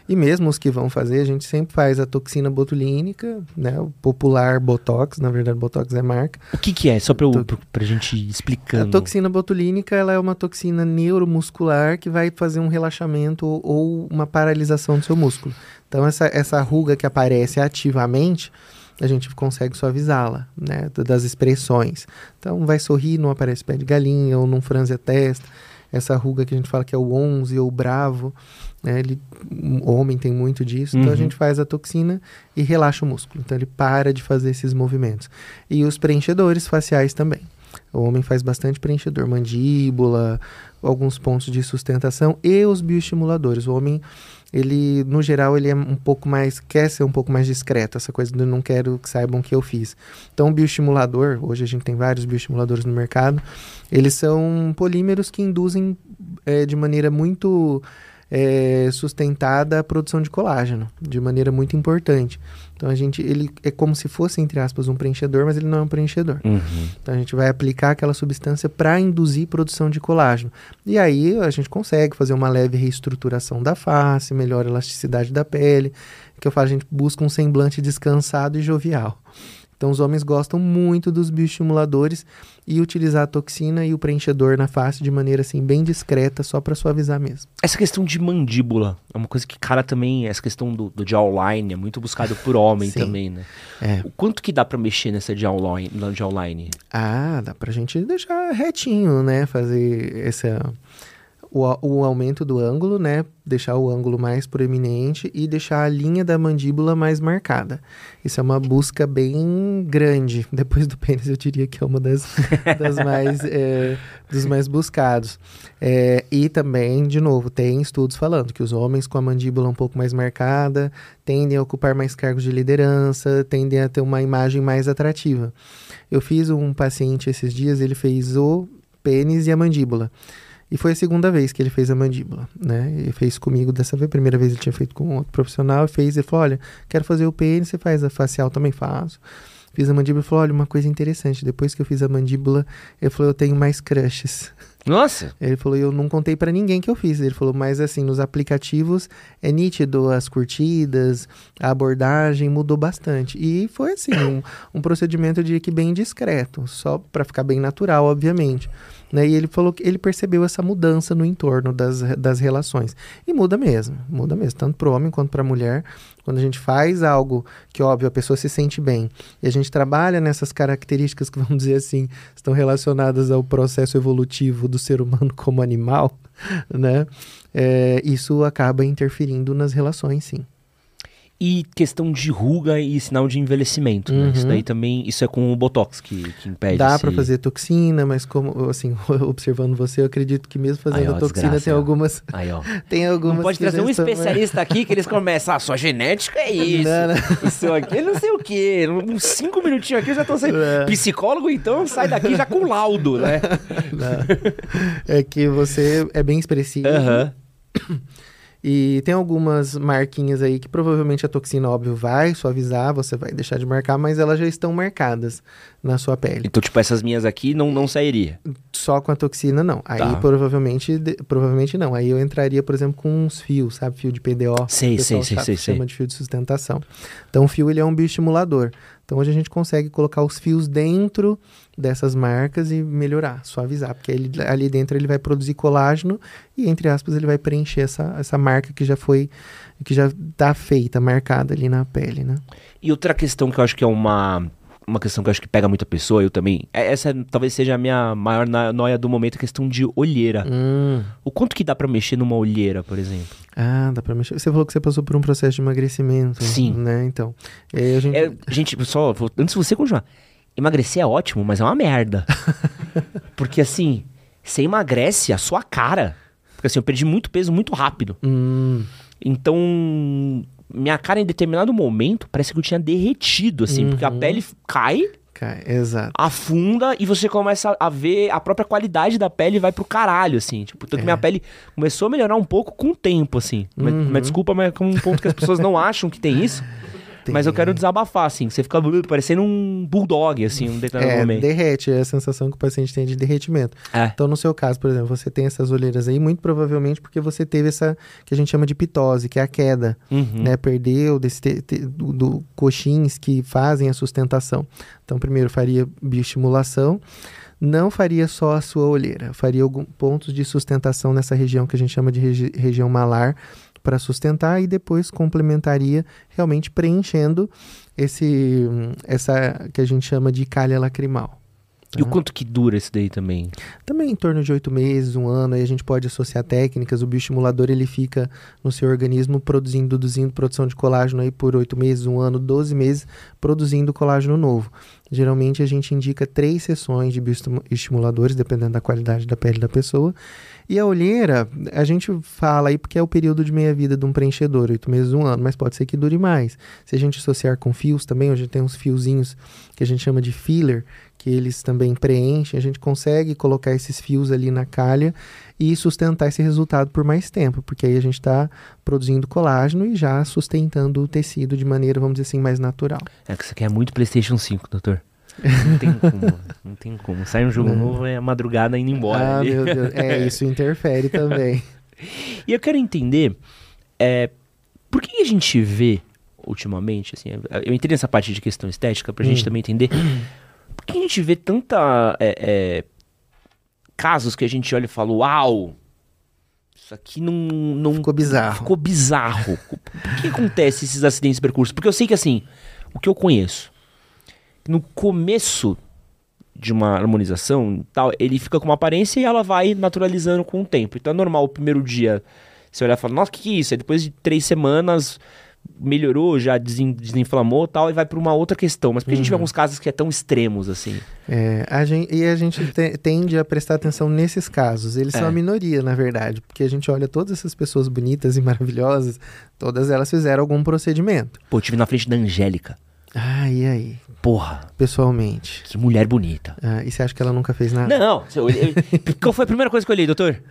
E mesmo os que vão fazer, a gente sempre faz a toxina botulínica, né? O popular Botox, na verdade, Botox é marca. O que que é? Só eu, To- pra gente ir A explicando. toxina botulínica, ela é uma toxina neuromuscular que vai fazer um relaxamento ou uma paralisação do seu músculo. Então, essa, essa ruga que aparece ativamente, a gente consegue suavizá-la, né? Das expressões. Então, vai sorrir, não aparece pé de galinha ou não franze a testa. Essa ruga que a gente fala que é o 11 ou o bravo, né? Ele, o homem tem muito disso. Então, Uhum. a gente faz a toxina e relaxa o músculo. Então, ele para de fazer esses movimentos. E os preenchedores faciais também. O homem faz bastante preenchedor, mandíbula, alguns pontos de sustentação e os bioestimuladores. O homem, ele, no geral, ele é um pouco mais, quer ser um pouco mais discreto, essa coisa do não quero que saibam que eu fiz. Então, o bioestimulador, hoje a gente tem vários bioestimuladores no mercado, eles são polímeros que induzem eh, de maneira muito eh, sustentada a produção de colágeno, de maneira muito importante. Então, a gente, ele é como se fosse, entre aspas, um preenchedor, mas ele não é um preenchedor. Uhum. Então a gente vai aplicar aquela substância para induzir produção de colágeno. E aí a gente consegue fazer uma leve reestruturação da face, melhora a elasticidade da pele, que eu falo, a gente busca um semblante descansado e jovial. Então os homens gostam muito dos bioestimuladores e utilizar a toxina e o preenchedor na face de maneira assim bem discreta, só para suavizar mesmo. Essa questão de mandíbula é uma coisa que cara também, essa questão do, do jawline é muito buscado por homem *laughs* Sim. também, né? É. O quanto que dá pra mexer nessa jawline, jawline? Ah, dá pra gente deixar retinho, né? Fazer essa o, o aumento do ângulo, né? Deixar o ângulo mais proeminente e deixar a linha da mandíbula mais marcada. Isso é uma busca bem grande. *laughs* Depois do pênis, eu diria que é uma das, *laughs* das mais, é, dos mais buscados. É, e também, de novo, tem estudos falando que os homens com a mandíbula um pouco mais marcada tendem a ocupar mais cargos de liderança, tendem a ter uma imagem mais atrativa. Eu fiz um paciente esses dias, ele fez o pênis e a mandíbula. E foi a segunda vez que ele fez a mandíbula, né? Ele fez comigo dessa vez. A primeira vez ele tinha feito com outro profissional, fez, ele falou: Olha, quero fazer o pênis, você faz a facial também? Faço. Fiz a mandíbula e falou: Olha, uma coisa interessante. Depois que eu fiz a mandíbula, ele falou: Eu tenho mais crushes. *laughs* Nossa! Ele falou, eu não contei pra ninguém que eu fiz. Ele falou, mas assim, nos aplicativos é nítido as curtidas, a abordagem mudou bastante. E foi assim, um, um procedimento eu diria que bem discreto, só pra ficar bem natural, obviamente. Né? E ele falou que ele percebeu essa mudança no entorno das, das relações. E muda mesmo, muda mesmo, tanto pro homem quanto pra mulher. Quando a gente faz algo que, óbvio, a pessoa se sente bem e a gente trabalha nessas características que, *laughs* vamos dizer assim, estão relacionadas ao processo evolutivo do ser humano como animal, *laughs* né? É, isso acaba interferindo nas relações, sim. E questão de ruga e sinal de envelhecimento, né? Uhum. Isso daí também, isso é com o Botox que, que impede Dá esse- pra fazer toxina, mas como, assim, *laughs* observando você, eu acredito que mesmo fazendo Aí, ó, toxina desgraça, tem ó. algumas, *laughs* Aí, ó. tem algumas Não pode trazer um estão- especialista aqui que eles começam, ah, sua genética é isso. Não, não. *laughs* Isso aqui, não sei o quê. Uns cinco minutinhos aqui eu já tô sendo. É. Psicólogo, então, sai daqui já com laudo, né? É que você é bem expressivo. Aham. *coughs* E tem algumas marquinhas aí que provavelmente a toxina, óbvio, vai suavizar, você vai deixar de marcar, mas elas já estão marcadas na sua pele. Então, tipo, essas minhas aqui não, não sairia. Só com a toxina, não. Aí Tá. provavelmente, de- provavelmente não. Aí eu entraria, por exemplo, com uns fios, sabe? Fio de PDO. Sei, sei, sei, sabe, sei, chama sei. de fio de sustentação. Então o fio ele é um bioestimulador. Então hoje a gente consegue colocar os fios dentro dessas marcas e melhorar, suavizar, porque ele, ali dentro ele vai produzir colágeno e entre aspas ele vai preencher essa, essa marca que já foi que já tá feita, marcada ali na pele, né? E outra questão que eu acho que é uma. Uma questão que eu acho que pega muita pessoa, eu também. é- Essa talvez seja a minha maior noia do momento, a questão de olheira. Hum. O quanto que dá pra mexer numa olheira, por exemplo? Ah, dá pra mexer. Você falou que você passou por um processo de emagrecimento, Sim. né? Então, é, a gente É, gente, só, vou- antes de você continuar. Emagrecer é ótimo, mas é uma merda. *laughs* Porque assim, você emagrece a sua cara. Porque assim, eu perdi muito peso muito rápido. Hum, Então, minha cara em determinado momento parece que eu tinha derretido, assim, porque a Uhum. pele cai, cai, exato. afunda e você começa a ver a própria qualidade da pele vai pro caralho, assim. Tipo, tanto que minha pele começou a melhorar um pouco com o tempo, assim. Mas, Uhum. mas desculpa, mas é um ponto que as pessoas não *laughs* acham que tem isso. Mas eu quero desabafar, assim. Você fica parecendo um bulldog, assim, um determinado É, momento. derrete, é a sensação que o paciente tem de derretimento. É. Então, no seu caso, por exemplo, você tem essas olheiras aí, muito provavelmente porque você teve essa que a gente chama de pitose, que é a queda, Uhum. né? Perdeu desse te- te- do, do coxins que fazem a sustentação. Então, primeiro faria bioestimulação, não faria só a sua olheira, faria alguns pontos de sustentação nessa região que a gente chama de regi- região malar para sustentar e depois complementaria realmente preenchendo esse essa que a gente chama de calha lacrimal. E o quanto que dura isso daí também? Também em torno de oito meses, um ano, aí a gente pode associar técnicas. O bioestimulador ele fica no seu organismo produzindo, produzindo produção de colágeno aí por oito meses, um ano, 12 meses, produzindo colágeno novo. Geralmente a gente indica três sessões de bioestimuladores, dependendo da qualidade da pele da pessoa. E a olheira, a gente fala aí porque é o período de meia-vida de um preenchedor, oito meses, um ano, mas pode ser que dure mais. Se a gente associar com fios também, hoje tem uns fiozinhos que a gente chama de filler, que eles também preenchem, a gente consegue colocar esses fios ali na calha e sustentar esse resultado por mais tempo, porque aí a gente está produzindo colágeno e já sustentando o tecido de maneira, vamos dizer assim, mais natural. É que isso aqui é muito PlayStation 5, doutor. Não tem como. não tem como. Sai um jogo Não. novo, é a madrugada indo embora. ah, meu Deus. É, isso interfere *laughs* também. E eu quero entender, é, por que a gente vê ultimamente, assim, eu entrei nessa parte de questão estética pra gente Hum. também entender. Por que a gente vê tanta é, é, casos que a gente olha e fala, uau, isso aqui não, não Ficou bizarro. ficou bizarro. Por que acontece esses acidentes de percurso? Porque eu sei que assim, o que eu conheço, no começo de uma harmonização tal, ele fica com uma aparência e ela vai naturalizando com o tempo. Então é normal o primeiro dia você olhar e falar, nossa, o que, que é isso? Aí depois de três semanas melhorou, já desinflamou e tal, e vai pra uma outra questão. Mas por que a gente vê alguns casos que é tão extremos assim? É, a gen- e a gente te- tende a prestar atenção nesses casos. Eles são É. a minoria, na verdade, porque a gente olha todas essas pessoas bonitas e maravilhosas, todas elas fizeram algum procedimento. Pô, eu tive na frente da Angélica. Ah, e aí? Porra, Pessoalmente. que mulher bonita. Ah, e você acha que ela nunca fez nada? Não, eu eu- qual foi a primeira coisa que eu olhei, doutor?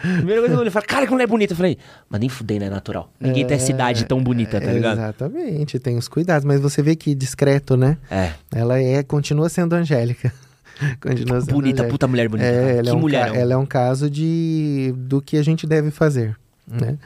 Primeira coisa que eu olhei, falei, cara, que mulher bonita. Eu falei, mas nem fudei, não é natural. Ninguém tem essa idade tão bonita, tá ligado? Exatamente, tem os cuidados, mas você vê que discreto, né? É. Ela é, continua sendo angélica. *laughs* continua sendo Bonita, angélica. puta mulher bonita. É, ela que é, um mulher. ela é um caso de do que a gente deve fazer, né?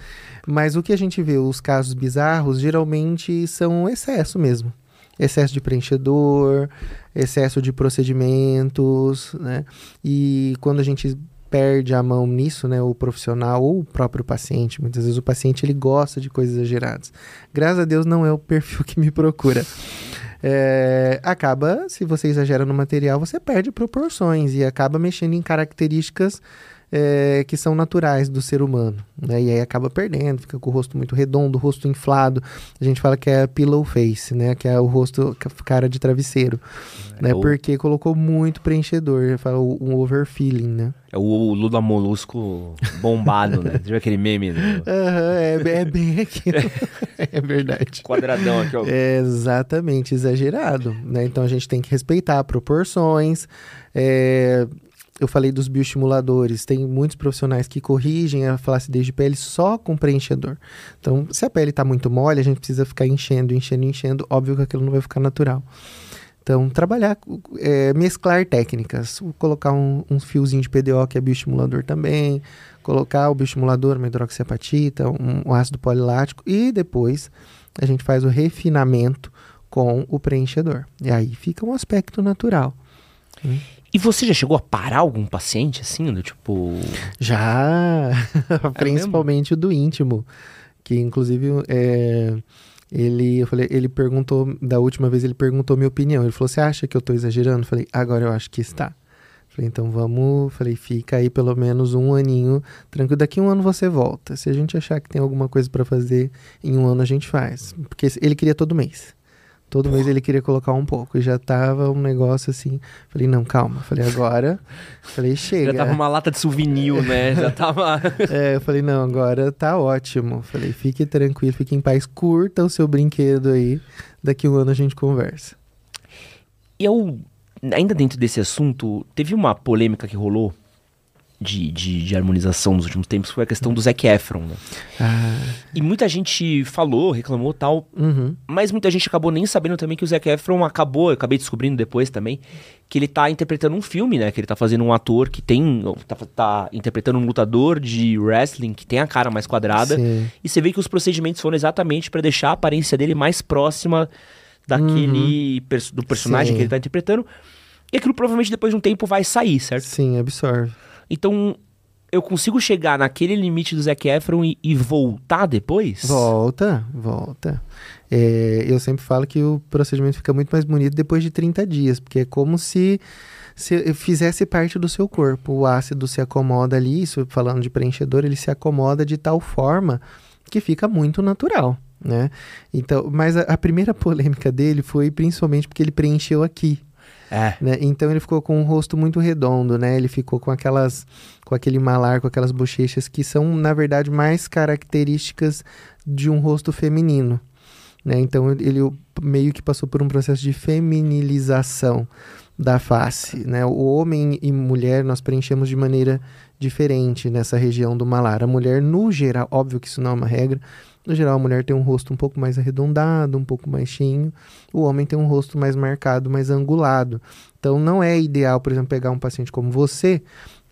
Mas o que a gente vê, os casos bizarros, geralmente são excesso mesmo. Excesso de preenchedor, excesso de procedimentos, né? E quando a gente perde a mão nisso, né, o profissional ou o próprio paciente, muitas vezes o paciente ele gosta de coisas exageradas. Graças a Deus não é o perfil que me procura. É, acaba, se você exagera no material, você perde proporções e acaba mexendo em características é, que são naturais do ser humano. Né? E aí acaba perdendo, fica com o rosto muito redondo, o rosto inflado. A gente fala que é pillow face, né? Que é o rosto, cara de travesseiro. né? o- Porque colocou muito preenchedor, fala um overfilling, né? É o Lula Molusco bombado, né? Você viu aquele meme? do Aham, é, é bem *laughs* aquilo. é verdade. Quadradão aqui, ó. É exatamente, exagerado, né? Então a gente tem que respeitar proporções. É, eu falei dos bioestimuladores, tem muitos profissionais que corrigem a flacidez de pele só com preenchedor. Então, se a pele está muito mole, a gente precisa ficar enchendo, enchendo, enchendo. Óbvio que aquilo não vai ficar natural. Então, trabalhar, é, mesclar técnicas. Colocar um, um fiozinho de PDO, que é bioestimulador também. Colocar o bioestimulador, uma hidroxiapatita, um, um ácido polilático. E depois a gente faz o refinamento com o preenchedor. E aí fica um aspecto natural. E você já chegou a parar algum paciente, assim, do tipo... Já, *laughs* principalmente o do íntimo, que inclusive é, ele, eu falei, ele perguntou, da última vez ele perguntou minha opinião. Ele falou: Você acha que eu tô exagerando? Eu falei: Agora eu acho que está. Falei, então vamos. Falei, fica aí pelo menos um aninho tranquilo. Daqui um ano você volta. Se a gente achar que tem alguma coisa para fazer, em um ano a gente faz. Porque ele queria todo mês. Todo mês ele queria colocar um pouco. E já tava um negócio assim. Falei, não, calma. Falei, agora. Falei, chega. Já tava uma lata de souvenir, né? Já *laughs* tava... É, eu falei, não, agora tá ótimo. Falei, fique tranquilo, fique em paz, curta o seu brinquedo aí. Daqui um ano a gente conversa. E eu, ainda dentro desse assunto, teve uma polêmica que rolou de, de, de harmonização nos últimos tempos, foi a questão do Zac Efron, né? Ah, E muita gente falou, reclamou tal, uhum. mas muita gente acabou nem sabendo também que o Zac Efron acabou, eu acabei descobrindo depois também, que ele tá interpretando um filme, né? Que ele tá fazendo um ator que tem. Tá, tá interpretando um lutador de wrestling que tem a cara mais quadrada. Sim. E você vê que os procedimentos foram exatamente pra deixar a aparência dele mais próxima daquele pers- do personagem Sim. que ele tá interpretando. E aquilo provavelmente depois de um tempo vai sair, certo? Sim, absorve. Então, eu consigo chegar naquele limite do Zac Efron e, e voltar depois? Volta, volta. É, eu sempre falo que o procedimento fica muito mais bonito depois de 30 dias, porque é como se, se fizesse parte do seu corpo. O ácido se acomoda ali, isso falando de preenchedor, ele se acomoda de tal forma que fica muito natural. Né? Então, mas a, a primeira *laughs* polêmica dele foi principalmente porque ele preencheu aqui, É. né? Então ele ficou com um rosto muito redondo, né? Ele ficou com aquelas, com aquele malar, com aquelas bochechas que são na verdade mais características de um rosto feminino, né? Então ele meio que passou por um processo de feminilização da face, né? O homem e mulher nós preenchemos de maneira diferente nessa região do malar. A mulher no geral, óbvio que isso não é uma regra, no geral a mulher tem um rosto um pouco mais arredondado, um pouco mais chinho. O homem tem um rosto mais marcado, mais angulado. Então não é ideal, por exemplo, pegar um paciente como você,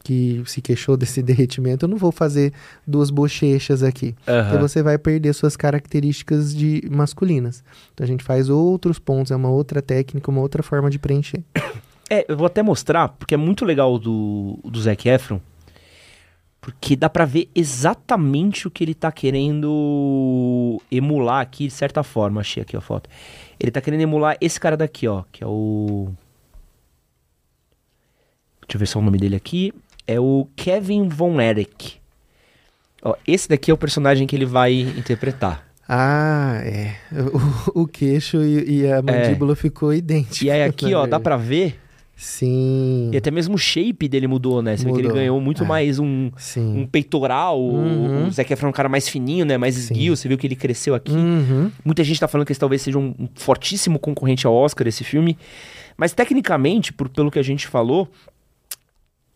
que se queixou *laughs* desse derretimento, eu não vou fazer duas bochechas aqui. Aham. Porque você vai perder suas características de masculinas. Então a gente faz outros pontos, é uma outra técnica, uma outra forma de preencher. *coughs* É, eu vou até mostrar, porque é muito legal do, do Zac Efron. Porque dá pra ver exatamente o que ele tá querendo emular aqui, de certa forma. Achei aqui a foto. Ele tá querendo emular esse cara daqui, ó. Que é o. Deixa eu ver só o nome dele aqui. É o Kevin Von Erich. Ó, esse daqui é o personagem que ele vai interpretar. Ah, é. *laughs* O, o queixo e, e a mandíbula ficou idêntico. E aí aqui, ó, dá pra ver. Sim. E até mesmo o shape dele mudou, né? Você vê que ele Mudou, ganhou muito é. mais um, Sim. um peitoral. o- Uhum. O Zac Efron é um cara mais fininho, né? Mais Sim. esguio. Você viu que ele cresceu aqui. Uhum. Muita gente tá falando que esse talvez seja um, um fortíssimo concorrente ao Oscar, esse filme. Mas tecnicamente, por, pelo que a gente falou,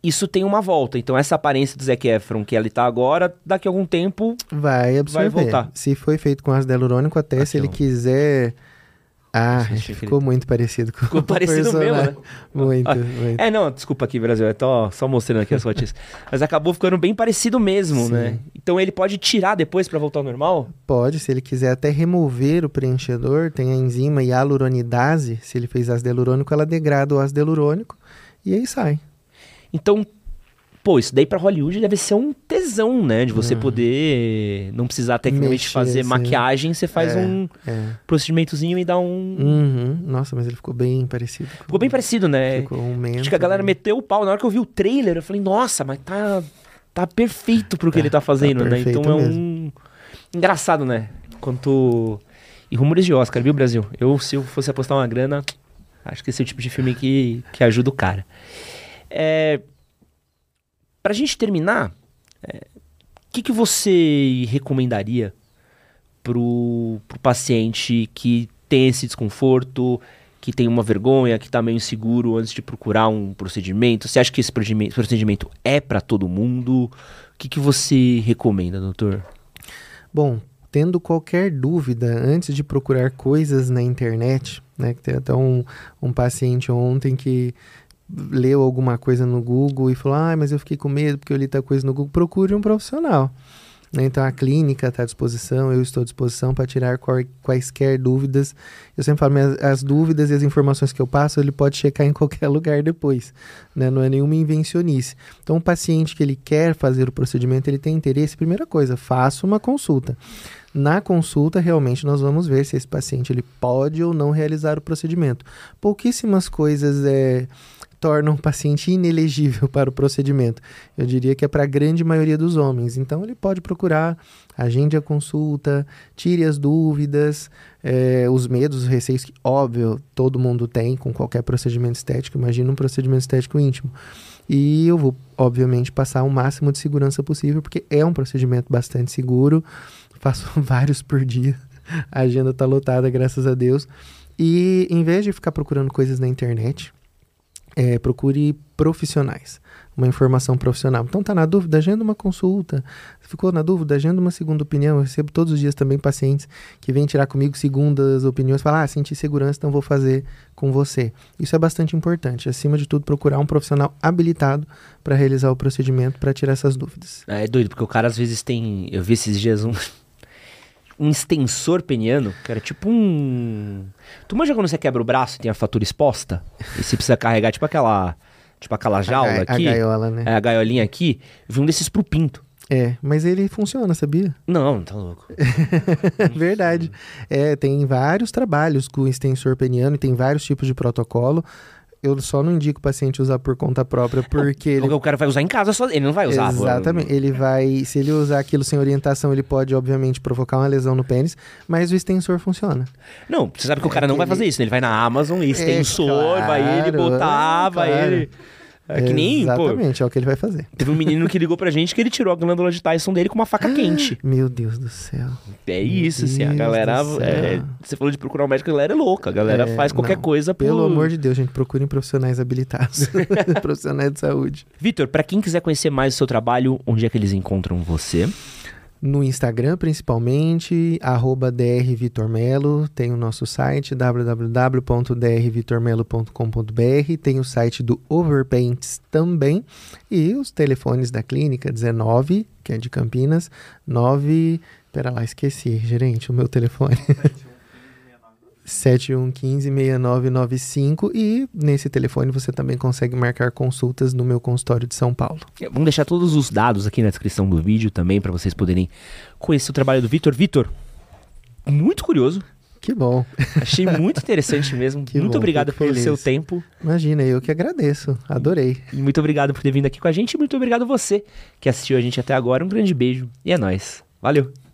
isso tem uma volta. Então essa aparência do Zac Efron que ele tá agora, daqui a algum tempo... Vai absorver. voltar. Se foi feito com ácido hialurônico, até se ele quiser... Ah, ficou muito parecido com Ficou o parecido mesmo, personagem. né? Muito, Ah, muito. É, não, desculpa aqui, Brasil. É tô só mostrando aqui as *laughs* fotos. Mas acabou ficando bem parecido mesmo, Sim. né? Então ele pode tirar depois pra voltar ao normal? Pode, se ele quiser até remover o preenchedor, tem a enzima hialuronidase, se ele fez ácido hialurônico, ela degrada o ácido hialurônico e aí sai. Então, pô, isso daí pra Hollywood deve ser um tesão, né? De você Uhum. poder não precisar tecnicamente Mexer, fazer assim. maquiagem, você faz É, um É. procedimentozinho e dá um. Uhum. Nossa, mas ele ficou bem parecido. com- Ficou bem parecido, né? Ficou um mento, Acho que a galera né? meteu o pau. Na hora que eu vi o trailer, eu falei, nossa, mas tá, tá perfeito pro que Tá, ele tá fazendo, tá né? Então é um. Engraçado, né? Quanto. E rumores de Oscar, viu, Brasil? Eu, se eu fosse apostar uma grana, acho que esse é o tipo de filme que, que ajuda o cara. É... Pra gente terminar, é, o que, que você recomendaria pro, pro paciente que tem esse desconforto, que tem uma vergonha, que tá meio inseguro antes de procurar um procedimento? Você acha que esse procedimento, é pra todo mundo? O que, que você recomenda, doutor? Bom, tendo qualquer dúvida antes de procurar coisas na internet, né? Que tem até um, um paciente ontem que leu alguma coisa no Google e falou: Ah, mas eu fiquei com medo porque eu li tal coisa no Google. Procure um profissional. né? Então a clínica está à disposição, eu estou à disposição para tirar quaisquer dúvidas. Eu sempre falo, mas as dúvidas e as informações que eu passo, ele pode checar em *laughs* qualquer lugar depois. né? Não é nenhuma invencionice. Então, o paciente que ele quer fazer o procedimento, ele tem interesse, primeira coisa, faça uma consulta. Na consulta, realmente, nós vamos ver se esse paciente ele pode ou não realizar o procedimento. Pouquíssimas coisas é, tornam o paciente inelegível para o procedimento. Eu diria que é para a grande maioria dos homens. Então, ele pode procurar, agende a consulta, tire as dúvidas, é, os medos, os receios que, óbvio, todo mundo tem com qualquer procedimento estético. Imagina um procedimento estético íntimo. E eu vou, obviamente, passar o máximo de segurança possível, porque é um procedimento bastante seguro. Faço *laughs* vários por dia. A agenda está lotada, graças a Deus. E em vez de ficar procurando coisas na internet, é, procure profissionais, uma informação profissional. Então tá na dúvida, agenda uma consulta. Ficou na dúvida, agenda uma segunda opinião. Eu recebo todos os dias também pacientes que vêm tirar comigo segundas opiniões, falar, ah, senti segurança, então vou fazer com você. Isso é bastante importante. Acima de tudo, procurar um profissional habilitado para realizar o procedimento, para tirar essas dúvidas. É, é doido, porque o cara às vezes tem. Eu vi esses dias um. *laughs* Um extensor peniano, que era tipo um. Tu manja quando você quebra o braço e tem a fatura exposta? E você precisa carregar tipo aquela. Tipo aquela jaula a, aqui. A gaiola, né? É, a gaiolinha aqui. Vi um desses pro pinto. É, mas ele funciona, sabia? Não, tá louco. *laughs* Verdade. É, tem vários trabalhos com extensor peniano e tem vários tipos de protocolo. Eu só não indico o paciente usar por conta própria, porque ele. Porque o cara vai usar em casa só. Ele não vai usar. Exatamente. Ele vai. Se ele usar aquilo sem orientação, ele pode, obviamente, provocar uma lesão no pênis, mas o extensor funciona. Não, você sabe que o cara não vai fazer isso, né? Ele vai na Amazon, extensor, É, vai ele claro, botar, vai claro. ele. É que nem, pô. Exatamente, é o que ele vai fazer. Teve um menino que ligou pra gente que ele tirou a glândula de Tyson dele com uma faca quente. Meu Deus do céu. É isso, assim, a galera. é, você falou de procurar um médico, a galera é louca. A galera É, faz qualquer não. coisa por... Pelo amor de Deus, gente, procurem profissionais habilitados. *laughs* *laughs* profissionais de saúde. Vitor, pra quem quiser conhecer mais o seu trabalho, onde é que eles encontram você? No Instagram principalmente, arroba drvitormelo, tem o nosso site www.drvitormelo.com.br, tem o site do Overpaints também e os telefones da clínica 19, que é de Campinas, 9, pera lá, esqueci, gerente, o meu telefone. *laughs* 7115-6995 e nesse telefone você também consegue marcar consultas no meu consultório de São Paulo. Vamos deixar todos os dados aqui na descrição do vídeo também para vocês poderem conhecer o trabalho do Vitor. Vitor, muito curioso. Que bom. Achei *laughs* muito interessante mesmo. Que muito bom, obrigado pelo feliz. seu tempo. Imagina, eu que agradeço. Adorei. E muito obrigado por ter vindo aqui com a gente. E muito obrigado você que assistiu a gente até agora. Um grande beijo e é nóis. Valeu!